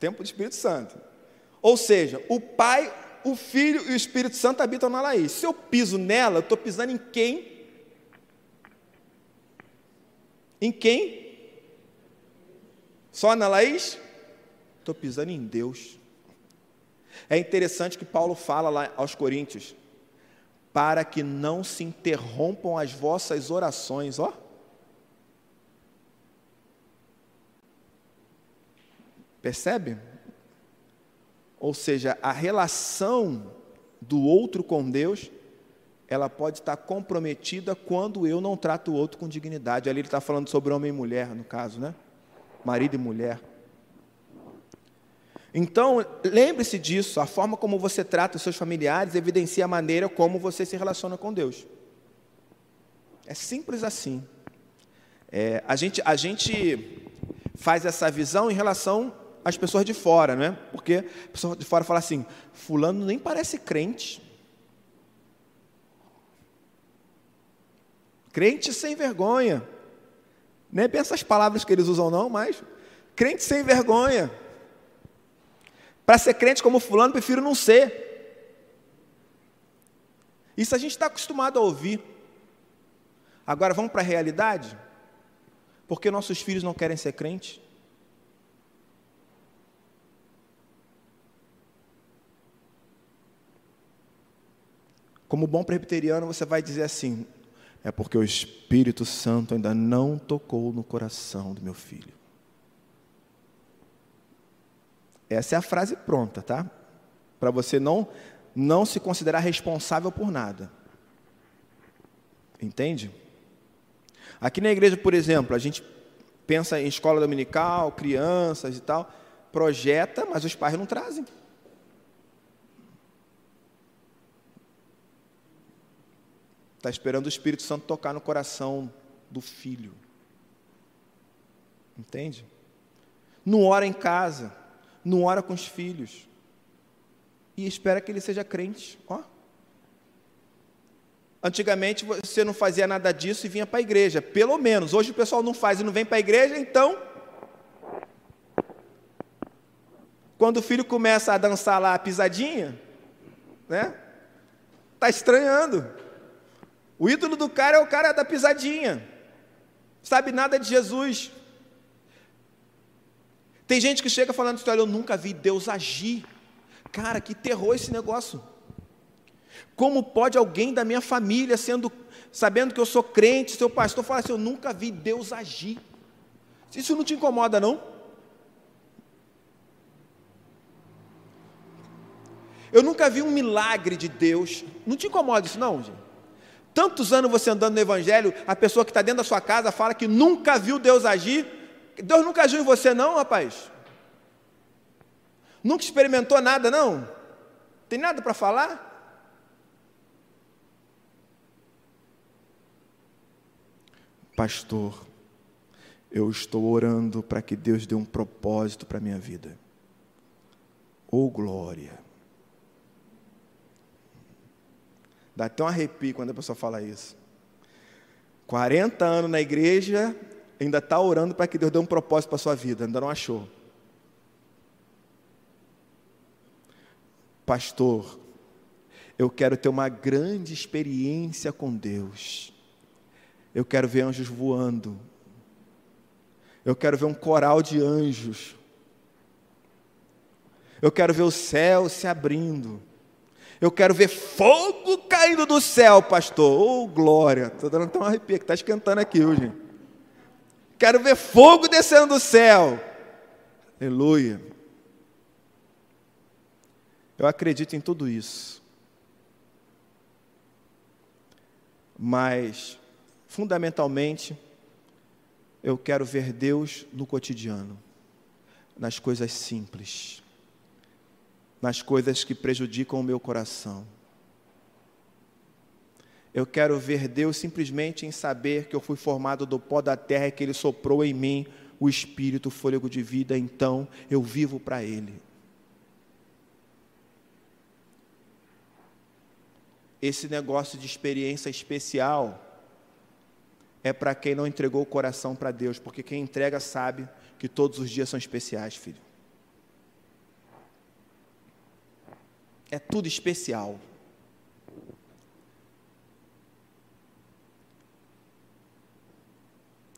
Templo do Espírito Santo. Ou seja, o Pai, o Filho e o Espírito Santo habitam na Laís. Se eu piso nela, eu estou pisando em quem? Em quem? Só na Laís? Estou pisando em Deus. É interessante que Paulo fala lá aos Coríntios, para que não se interrompam as vossas orações, ó. Percebe? Ou seja, a relação do outro com Deus, ela pode estar comprometida quando eu não trato o outro com dignidade. Ali ele está falando sobre homem e mulher, no caso, né? marido e mulher. Então, lembre-se disso, a forma como você trata os seus familiares evidencia a maneira como você se relaciona com Deus. É simples assim. É, a, gente, a gente faz essa visão em relação às pessoas de fora, não é? Porque a pessoa de fora fala assim: Fulano nem parece crente. Crente sem vergonha. Nem bem essas palavras que eles usam, não, mas crente sem vergonha. Para ser crente como fulano, prefiro não ser. Isso a gente está acostumado a ouvir. Agora vamos para a realidade? Porque nossos filhos não querem ser crentes? Como bom presbiteriano, você vai dizer assim: é porque o Espírito Santo ainda não tocou no coração do meu filho. Essa é a frase pronta, tá? Para você não não se considerar responsável por nada. Entende? Aqui na igreja, por exemplo, a gente pensa em escola dominical, crianças e tal, projeta, mas os pais não trazem. Está esperando o Espírito Santo tocar no coração do filho. Entende? Não ora em casa, não ora com os filhos. E espera que ele seja crente. Ó. Antigamente você não fazia nada disso e vinha para a igreja. Pelo menos. Hoje o pessoal não faz e não vem para a igreja, então. Quando o filho começa a dançar lá a pisadinha, né? Está estranhando. O ídolo do cara é o cara da pisadinha. Sabe nada de Jesus. Tem gente que chega falando olha, eu nunca vi Deus agir. Cara, que terror esse negócio. Como pode alguém da minha família, sendo, sabendo que eu sou crente, seu pastor, falar assim: eu nunca vi Deus agir? Isso não te incomoda, não? Eu nunca vi um milagre de Deus. Não te incomoda isso, não, gente? Tantos anos você andando no Evangelho, a pessoa que está dentro da sua casa fala que nunca viu Deus agir. Deus nunca agiu em você, não, rapaz? Nunca experimentou nada, não? Tem nada para falar? Pastor, eu estou orando para que Deus dê um propósito para a minha vida. Oh glória! Dá até um arrepio quando a pessoa fala isso. 40 anos na igreja, ainda está orando para que Deus dê um propósito para a sua vida, ainda não achou. Pastor, eu quero ter uma grande experiência com Deus. Eu quero ver anjos voando. Eu quero ver um coral de anjos. Eu quero ver o céu se abrindo. Eu quero ver fogo caindo do céu, pastor. Oh, glória. Estou dando até um arrepio, está esquentando aqui hoje. Quero ver fogo descendo do céu. Aleluia. Eu acredito em tudo isso. Mas, fundamentalmente, eu quero ver Deus no cotidiano, nas coisas simples nas coisas que prejudicam o meu coração. Eu quero ver Deus simplesmente em saber que eu fui formado do pó da terra e que Ele soprou em mim o espírito, o fôlego de vida, então eu vivo para Ele. Esse negócio de experiência especial é para quem não entregou o coração para Deus, porque quem entrega sabe que todos os dias são especiais, filho. É tudo especial.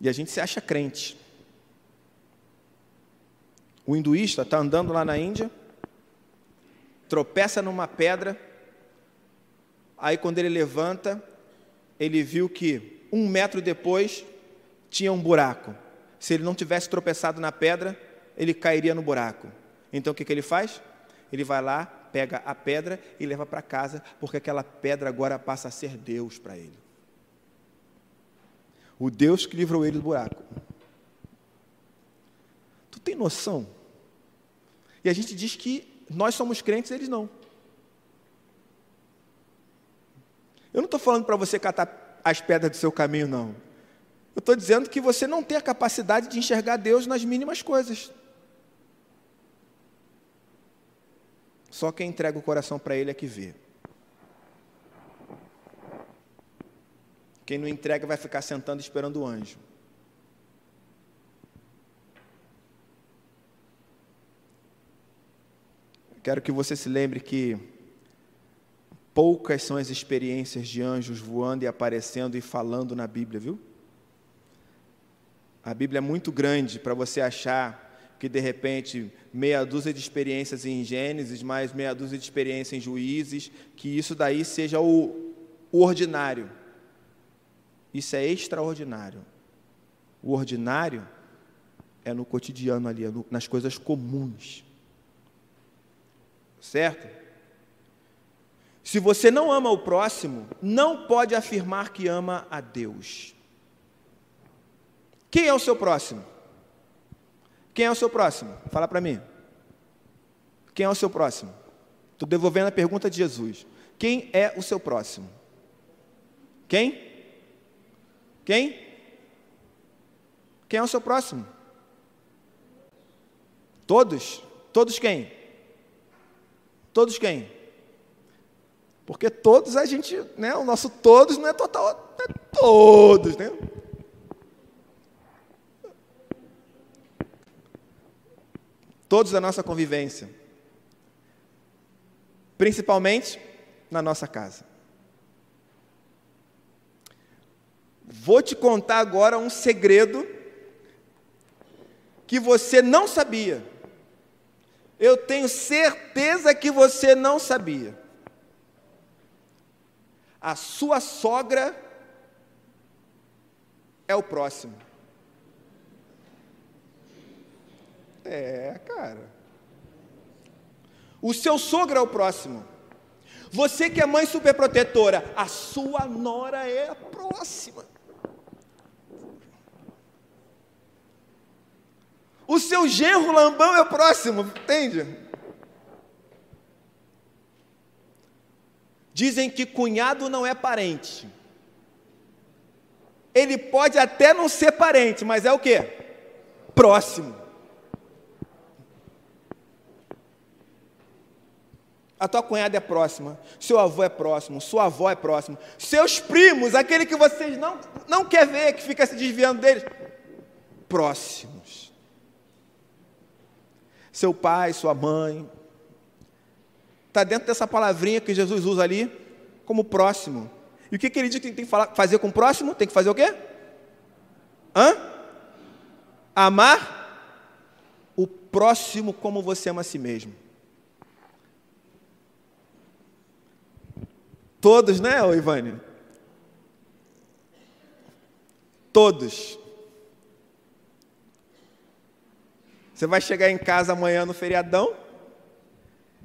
E a gente se acha crente. O hinduísta está andando lá na Índia, tropeça numa pedra, aí quando ele levanta, ele viu que um metro depois tinha um buraco. Se ele não tivesse tropeçado na pedra, ele cairia no buraco. Então o que, que ele faz? Ele vai lá, pega a pedra e leva para casa, porque aquela pedra agora passa a ser Deus para ele. O Deus que livrou ele do buraco. Tu tem noção? E a gente diz que nós somos crentes, eles não. Eu não estou falando para você catar as pedras do seu caminho, não. Eu estou dizendo que você não tem a capacidade de enxergar Deus nas mínimas coisas. Só quem entrega o coração para Ele é que vê. Quem não entrega vai ficar sentando esperando o anjo. Quero que você se lembre que poucas são as experiências de anjos voando e aparecendo e falando na Bíblia, viu? A Bíblia é muito grande para você achar que de repente meia dúzia de experiências em Gênesis, mais meia dúzia de experiências em Juízes, que isso daí seja o, o ordinário. Isso é extraordinário. O ordinário é no cotidiano ali, é no, nas coisas comuns. Certo? Se você não ama o próximo, não pode afirmar que ama a Deus. Quem é o seu próximo? Quem é o seu próximo? Fala para mim. Quem é o seu próximo? Estou devolvendo a pergunta de Jesus. Quem é o seu próximo? Quem? Quem? Quem é o seu próximo? Todos? Todos quem? Todos quem? Porque todos a gente, né? O nosso todos não é total, é todos, né? todos da nossa convivência, principalmente na nossa casa. Vou te contar agora um segredo que você não sabia. Eu tenho certeza que você não sabia. A sua sogra é o próximo. É, cara. O seu sogro é o próximo. Você que é mãe superprotetora, a sua nora é a próxima. O seu genro lambão é o próximo, entende? Dizem que cunhado não é parente. Ele pode até não ser parente, mas é o quê? próximo. A tua cunhada é próxima, seu avô é próximo, sua avó é próxima, seus primos, aquele que vocês não, não quer ver, que fica se desviando deles, próximos. Seu pai, sua mãe, está dentro dessa palavrinha que Jesus usa ali, como próximo. E o que, que ele diz que tem que fazer com o próximo? Tem que fazer o quê? Hã? Amar o próximo como você ama a si mesmo. Todos, né, Ivane? Todos. Você vai chegar em casa amanhã no feriadão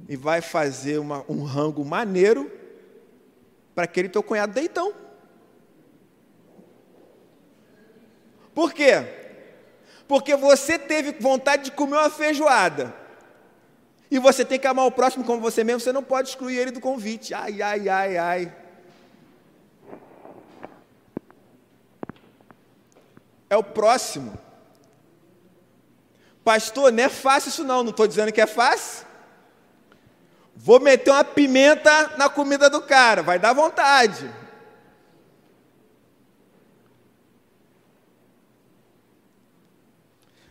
e vai fazer uma, um rango maneiro para aquele teu cunhado deitão. Por quê? Porque você teve vontade de comer uma feijoada. E você tem que amar o próximo como você mesmo, você não pode excluir ele do convite. Ai, ai, ai, ai. É o próximo. Pastor, não é fácil isso não, não estou dizendo que é fácil. Vou meter uma pimenta na comida do cara, vai dar vontade.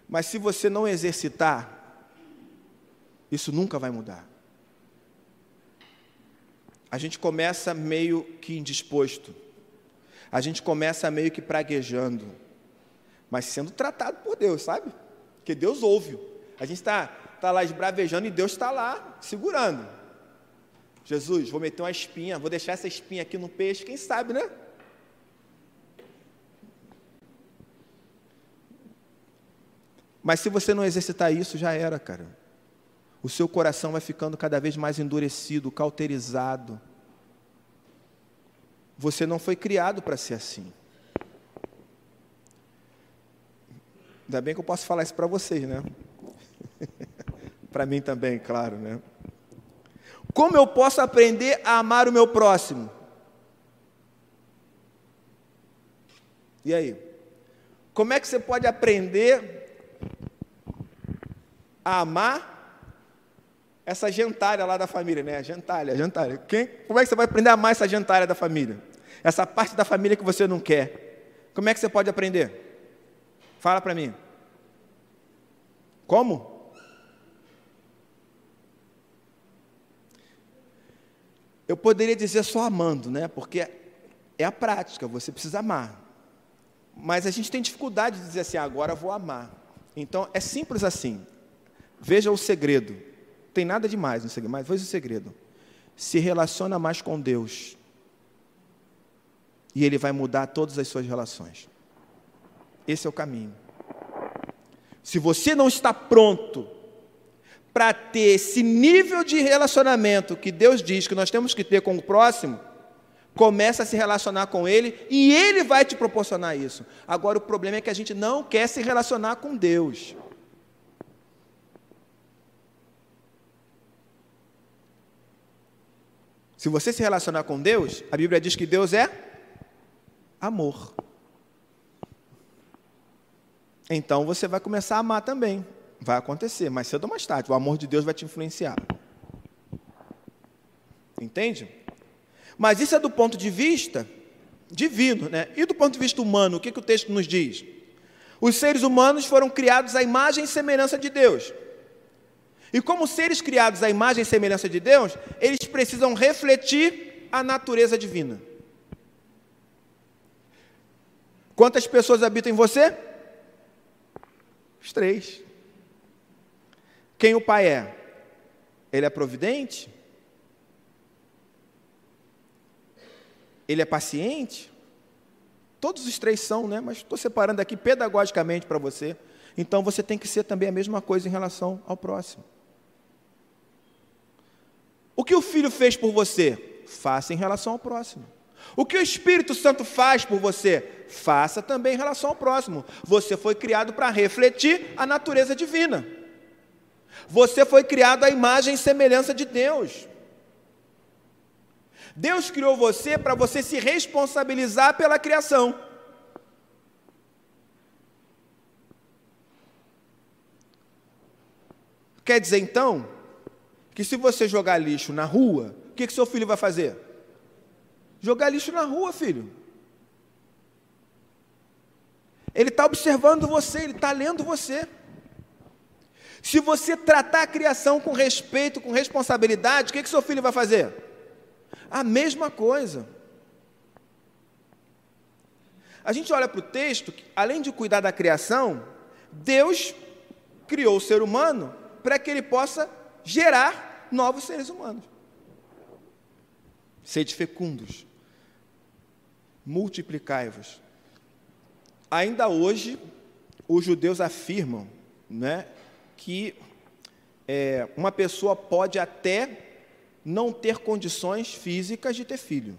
Mas se você não exercitar, isso nunca vai mudar. A gente começa meio que indisposto. A gente começa meio que praguejando. Mas sendo tratado por Deus, sabe? Porque Deus ouve. A gente está tá lá esbravejando e Deus está lá segurando. Jesus, vou meter uma espinha, vou deixar essa espinha aqui no peixe, quem sabe, né? Mas se você não exercitar isso, já era, cara o seu coração vai ficando cada vez mais endurecido, cauterizado. Você não foi criado para ser assim. Ainda bem que eu posso falar isso para vocês, né? para mim também, claro, né? Como eu posso aprender a amar o meu próximo? E aí? Como é que você pode aprender a amar essa gentalha lá da família, né? Gentalha, gentalha. Quem, como é que você vai aprender a amar essa gentalha da família? Essa parte da família que você não quer. Como é que você pode aprender? Fala para mim. Como? Eu poderia dizer só amando, né? Porque é a prática, você precisa amar. Mas a gente tem dificuldade de dizer assim, agora vou amar. Então é simples assim. Veja o segredo tem nada demais no segredo, mas foi o segredo. Se relaciona mais com Deus. E Ele vai mudar todas as suas relações. Esse é o caminho. Se você não está pronto para ter esse nível de relacionamento que Deus diz que nós temos que ter com o próximo, começa a se relacionar com Ele e Ele vai te proporcionar isso. Agora, o problema é que a gente não quer se relacionar com Deus. Se você se relacionar com Deus, a Bíblia diz que Deus é amor. Então você vai começar a amar também. Vai acontecer, mais cedo ou mais tarde. O amor de Deus vai te influenciar. Entende? Mas isso é do ponto de vista divino, né? E do ponto de vista humano, o que, que o texto nos diz? Os seres humanos foram criados à imagem e semelhança de Deus. E como seres criados à imagem e semelhança de Deus, eles precisam refletir a natureza divina. Quantas pessoas habitam em você? Os três. Quem o pai é? Ele é providente? Ele é paciente? Todos os três são, né? Mas estou separando aqui pedagogicamente para você. Então você tem que ser também a mesma coisa em relação ao próximo. O que o Filho fez por você? Faça em relação ao próximo. O que o Espírito Santo faz por você? Faça também em relação ao próximo. Você foi criado para refletir a natureza divina. Você foi criado à imagem e semelhança de Deus. Deus criou você para você se responsabilizar pela criação. quer dizer então que se você jogar lixo na rua, o que, que seu filho vai fazer? Jogar lixo na rua, filho. Ele está observando você, ele está lendo você. Se você tratar a criação com respeito, com responsabilidade, o que, que seu filho vai fazer? A mesma coisa. A gente olha para o texto, além de cuidar da criação, Deus criou o ser humano para que ele possa gerar novos seres humanos. Sede fecundos, multiplicai-vos. Ainda hoje, os judeus afirmam né, que é, uma pessoa pode até não ter condições físicas de ter filho.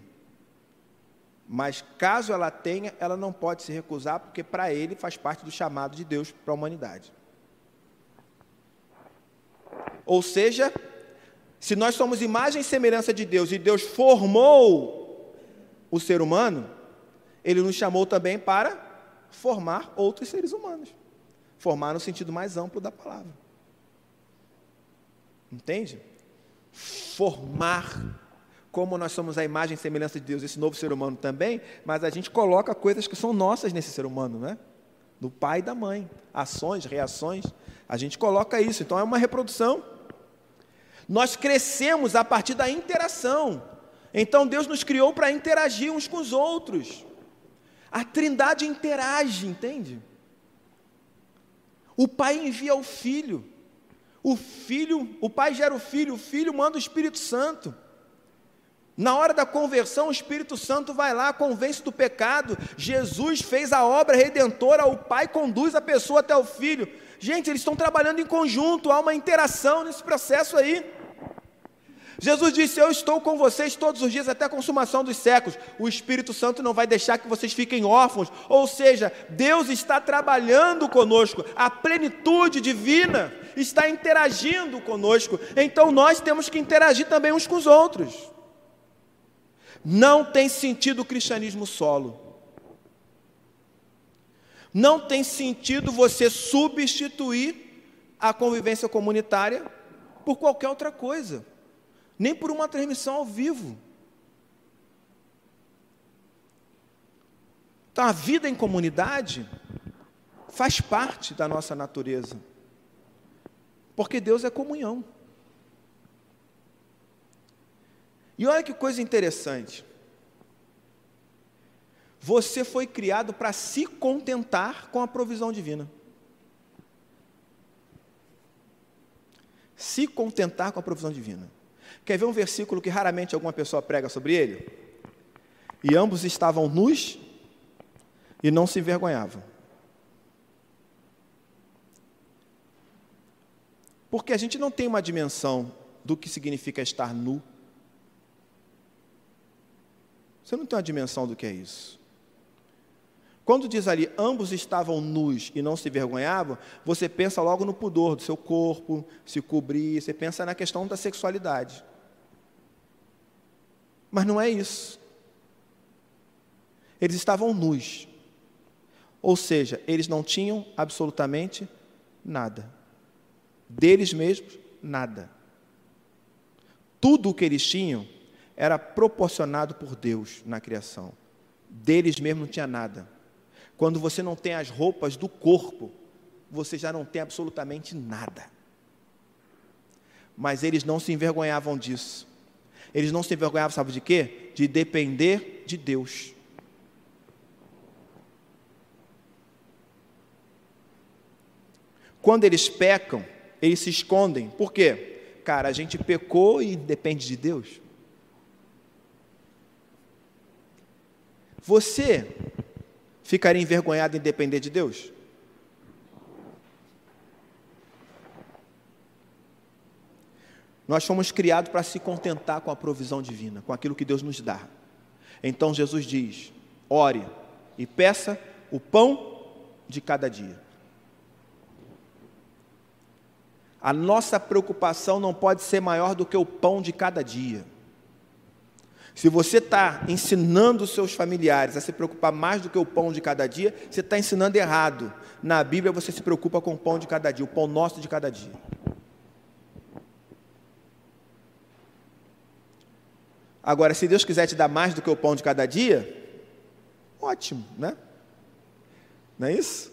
Mas caso ela tenha, ela não pode se recusar, porque para ele faz parte do chamado de Deus para a humanidade. Ou seja, se nós somos imagem e semelhança de Deus e Deus formou o ser humano, ele nos chamou também para formar outros seres humanos. Formar no sentido mais amplo da palavra. Entende? Formar. Como nós somos a imagem e semelhança de Deus, esse novo ser humano também, mas a gente coloca coisas que são nossas nesse ser humano, né? Do pai e da mãe. Ações, reações. A gente coloca isso. Então é uma reprodução. Nós crescemos a partir da interação. Então Deus nos criou para interagir uns com os outros. A trindade interage, entende? O pai envia o filho. O filho, o pai gera o filho, o filho manda o Espírito Santo. Na hora da conversão, o Espírito Santo vai lá, convence do pecado. Jesus fez a obra redentora, o Pai conduz a pessoa até o Filho. Gente, eles estão trabalhando em conjunto, há uma interação nesse processo aí. Jesus disse: Eu estou com vocês todos os dias até a consumação dos séculos. O Espírito Santo não vai deixar que vocês fiquem órfãos. Ou seja, Deus está trabalhando conosco, a plenitude divina está interagindo conosco. Então nós temos que interagir também uns com os outros. Não tem sentido o cristianismo solo. Não tem sentido você substituir a convivência comunitária por qualquer outra coisa nem por uma transmissão ao vivo. Então, a vida em comunidade faz parte da nossa natureza, porque Deus é comunhão. E olha que coisa interessante. Você foi criado para se contentar com a provisão divina. Se contentar com a provisão divina. Quer ver um versículo que raramente alguma pessoa prega sobre ele? E ambos estavam nus e não se envergonhavam. Porque a gente não tem uma dimensão do que significa estar nu. Você não tem uma dimensão do que é isso. Quando diz ali, ambos estavam nus e não se envergonhavam, você pensa logo no pudor do seu corpo, se cobrir, você pensa na questão da sexualidade. Mas não é isso. Eles estavam nus. Ou seja, eles não tinham absolutamente nada. Deles mesmos, nada. Tudo o que eles tinham era proporcionado por Deus na criação. Deles mesmos não tinha nada. Quando você não tem as roupas do corpo, você já não tem absolutamente nada. Mas eles não se envergonhavam disso. Eles não se envergonhavam, sabe de quê? De depender de Deus. Quando eles pecam, eles se escondem. Por quê? Cara, a gente pecou e depende de Deus. Você ficaria envergonhado em depender de Deus? Nós fomos criados para se contentar com a provisão divina, com aquilo que Deus nos dá. Então Jesus diz: ore e peça o pão de cada dia. A nossa preocupação não pode ser maior do que o pão de cada dia. Se você está ensinando os seus familiares a se preocupar mais do que o pão de cada dia, você está ensinando errado. Na Bíblia você se preocupa com o pão de cada dia, o pão nosso de cada dia. Agora, se Deus quiser te dar mais do que o pão de cada dia, ótimo, né? Não é isso?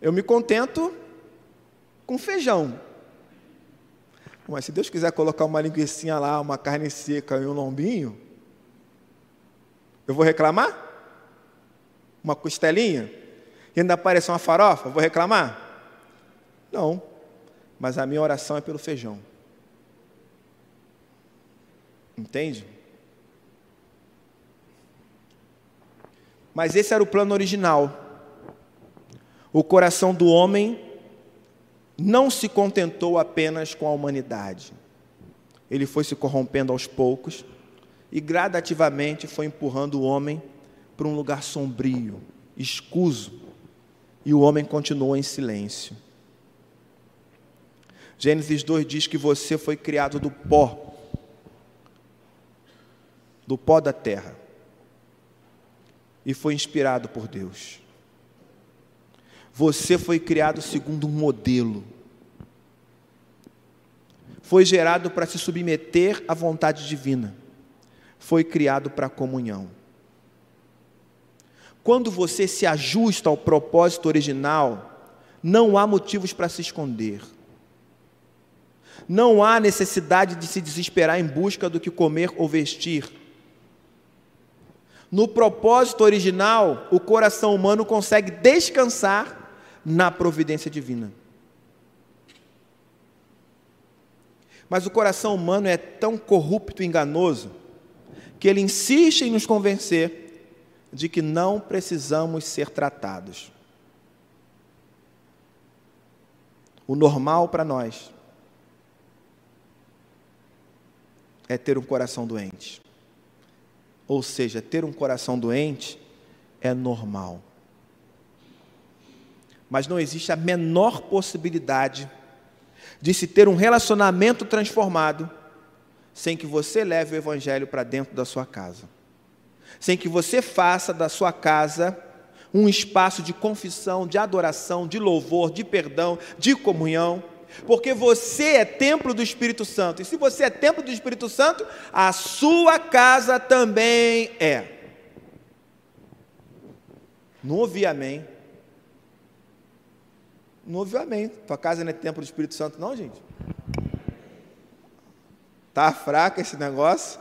Eu me contento com feijão. Mas se Deus quiser colocar uma linguiça lá, uma carne seca e um lombinho, eu vou reclamar? Uma costelinha? E ainda aparecer uma farofa, vou reclamar? Não. Mas a minha oração é pelo feijão. Entende? Mas esse era o plano original. O coração do homem não se contentou apenas com a humanidade. Ele foi se corrompendo aos poucos e gradativamente foi empurrando o homem para um lugar sombrio, escuso, e o homem continuou em silêncio. Gênesis 2 diz que você foi criado do pó, do pó da terra e foi inspirado por Deus. Você foi criado segundo um modelo. Foi gerado para se submeter à vontade divina. Foi criado para a comunhão. Quando você se ajusta ao propósito original, não há motivos para se esconder. Não há necessidade de se desesperar em busca do que comer ou vestir no propósito original, o coração humano consegue descansar na providência divina. Mas o coração humano é tão corrupto e enganoso que ele insiste em nos convencer de que não precisamos ser tratados. O normal para nós é ter um coração doente. Ou seja, ter um coração doente é normal. Mas não existe a menor possibilidade de se ter um relacionamento transformado sem que você leve o Evangelho para dentro da sua casa. Sem que você faça da sua casa um espaço de confissão, de adoração, de louvor, de perdão, de comunhão porque você é templo do Espírito Santo. E se você é templo do Espírito Santo, a sua casa também é. Não ouvi amém. Não ouviu amém. Tua casa não é templo do Espírito Santo, não, gente? Tá fraco esse negócio?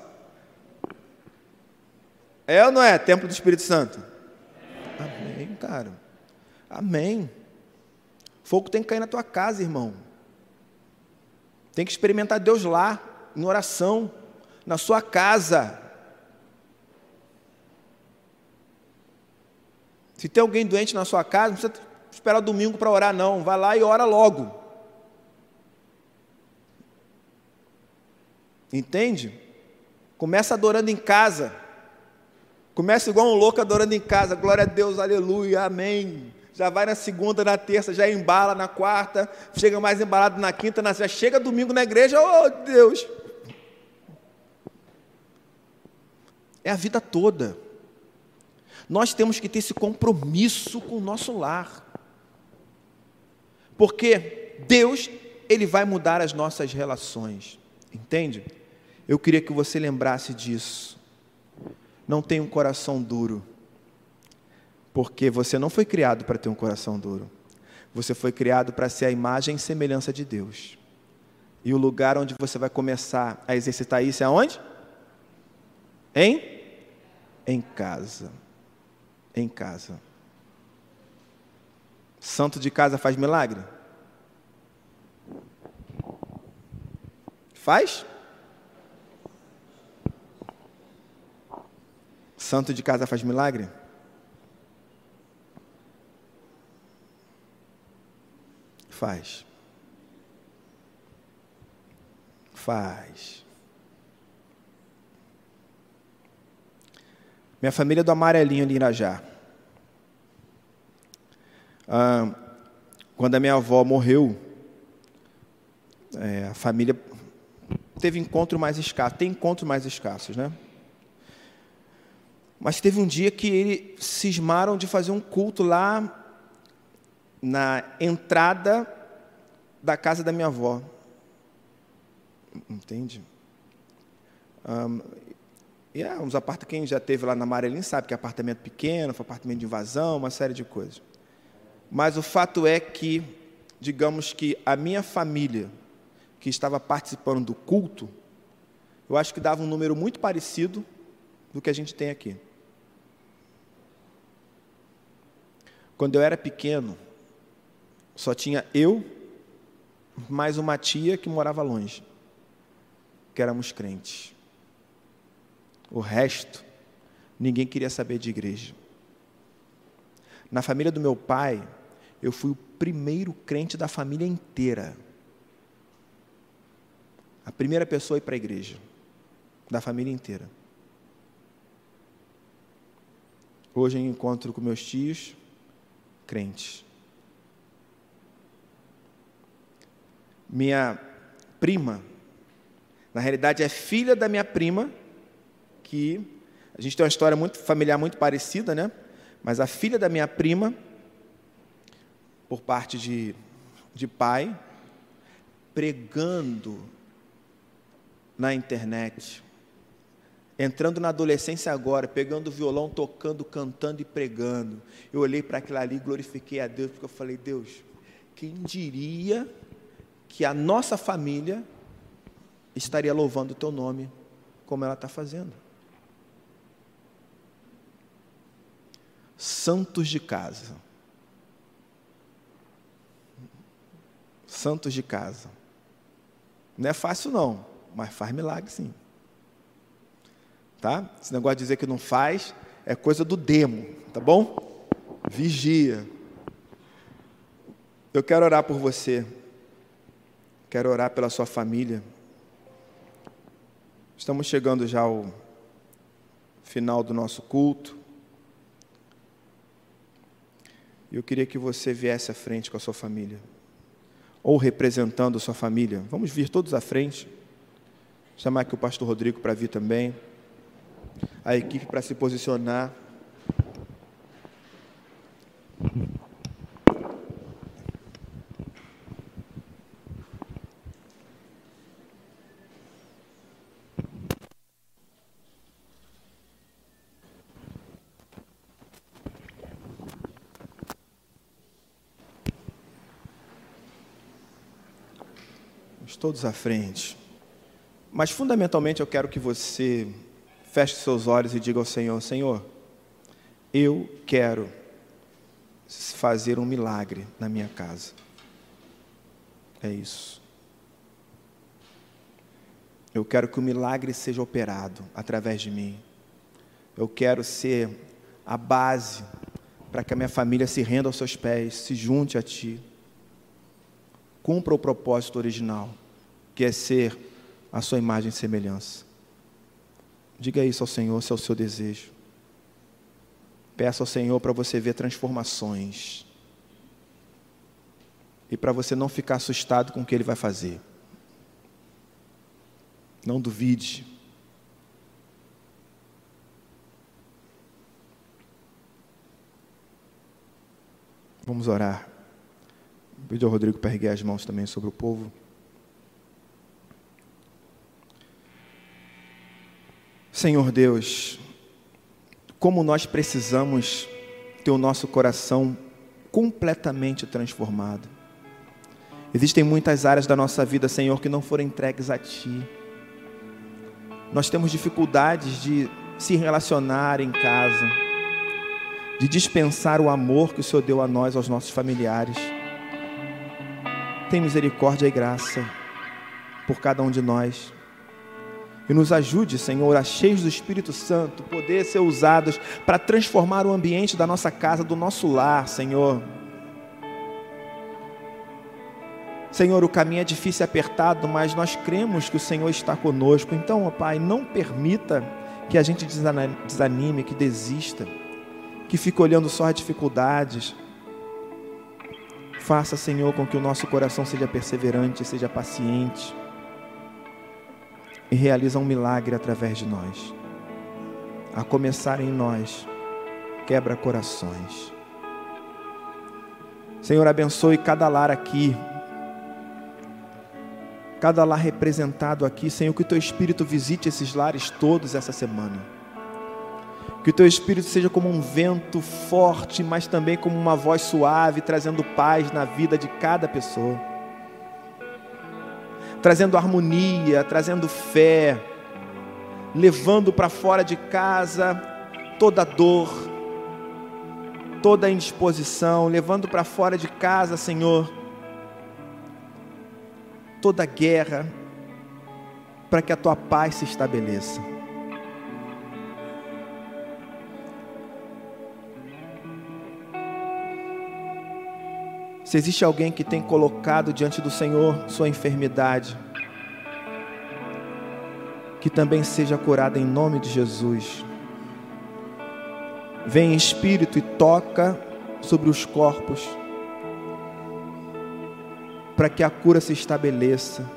É ou não é templo do Espírito Santo? Amém, cara. Amém. Fogo tem que cair na tua casa, irmão. Tem que experimentar Deus lá, em oração, na sua casa. Se tem alguém doente na sua casa, não precisa esperar domingo para orar, não. Vai lá e ora logo. Entende? Começa adorando em casa. Começa igual um louco adorando em casa. Glória a Deus, aleluia, amém já vai na segunda, na terça, já embala na quarta, chega mais embalado na quinta, na, já chega domingo na igreja, oh Deus! É a vida toda. Nós temos que ter esse compromisso com o nosso lar. Porque Deus, Ele vai mudar as nossas relações. Entende? Eu queria que você lembrasse disso. Não tenha um coração duro porque você não foi criado para ter um coração duro. Você foi criado para ser a imagem e semelhança de Deus. E o lugar onde você vai começar a exercitar isso é onde? Em? Em casa. Em casa. Santo de casa faz milagre? Faz? Santo de casa faz milagre? Faz. Faz. Minha família é do Amarelinho ali em Irajá. Ah, quando a minha avó morreu, é, a família teve encontro mais escasso, tem encontros mais escassos, né? Mas teve um dia que eles cismaram de fazer um culto lá na entrada da casa da minha avó. Entende? Um, e é, uns apartamentos, quem já teve lá na Marelim sabe que é apartamento pequeno, foi apartamento de invasão, uma série de coisas. Mas o fato é que, digamos que a minha família, que estava participando do culto, eu acho que dava um número muito parecido do que a gente tem aqui. Quando eu era pequeno, só tinha eu mais uma tia que morava longe, que éramos crentes. O resto, ninguém queria saber de igreja. Na família do meu pai, eu fui o primeiro crente da família inteira. A primeira pessoa a ir para a igreja, da família inteira. Hoje eu encontro com meus tios, crentes. Minha prima, na realidade é filha da minha prima, que a gente tem uma história muito familiar muito parecida, né? Mas a filha da minha prima, por parte de, de pai, pregando na internet, entrando na adolescência agora, pegando o violão, tocando, cantando e pregando. Eu olhei para aquilo ali, glorifiquei a Deus, porque eu falei: Deus, quem diria que a nossa família estaria louvando o teu nome como ela está fazendo? Santos de casa. Santos de casa. Não é fácil, não, mas faz milagre sim. Tá? Esse negócio de dizer que não faz é coisa do demo, tá bom? Vigia. Eu quero orar por você. Quero orar pela sua família. Estamos chegando já ao final do nosso culto. Eu queria que você viesse à frente com a sua família, ou representando a sua família. Vamos vir todos à frente. Chamar aqui o pastor Rodrigo para vir também. A equipe para se posicionar. Todos à frente. Mas fundamentalmente eu quero que você feche seus olhos e diga ao Senhor: Senhor, eu quero fazer um milagre na minha casa. É isso. Eu quero que o milagre seja operado através de mim. Eu quero ser a base para que a minha família se renda aos seus pés, se junte a Ti. Cumpra o propósito original que é ser a sua imagem e semelhança. Diga isso ao Senhor, se é o seu desejo. Peça ao Senhor para você ver transformações. E para você não ficar assustado com o que Ele vai fazer. Não duvide. Vamos orar. Pedir ao Rodrigo para erguer as mãos também sobre o povo. Senhor Deus, como nós precisamos ter o nosso coração completamente transformado. Existem muitas áreas da nossa vida, Senhor, que não foram entregues a Ti. Nós temos dificuldades de se relacionar em casa, de dispensar o amor que o Senhor deu a nós, aos nossos familiares. Tem misericórdia e graça por cada um de nós. E nos ajude, Senhor, a cheios do Espírito Santo, poder ser usados para transformar o ambiente da nossa casa, do nosso lar, Senhor. Senhor, o caminho é difícil e apertado, mas nós cremos que o Senhor está conosco. Então, ó Pai, não permita que a gente desanime, que desista, que fique olhando só as dificuldades. Faça, Senhor, com que o nosso coração seja perseverante, seja paciente e realiza um milagre através de nós. A começar em nós, quebra corações. Senhor, abençoe cada lar aqui. cada lar representado aqui, Senhor, que o teu Espírito visite esses lares todos essa semana. Que o teu Espírito seja como um vento forte, mas também como uma voz suave, trazendo paz na vida de cada pessoa, trazendo harmonia, trazendo fé, levando para fora de casa toda dor, toda indisposição, levando para fora de casa, Senhor, toda guerra, para que a tua paz se estabeleça. Se existe alguém que tem colocado diante do Senhor sua enfermidade, que também seja curada em nome de Jesus. Vem em espírito e toca sobre os corpos, para que a cura se estabeleça,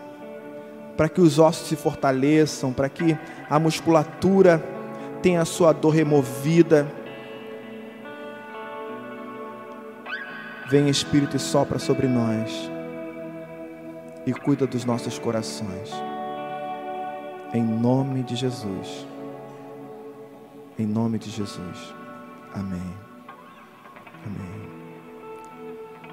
para que os ossos se fortaleçam, para que a musculatura tenha a sua dor removida. Vem Espírito e sopra sobre nós e cuida dos nossos corações. Em nome de Jesus. Em nome de Jesus. Amém. Amém.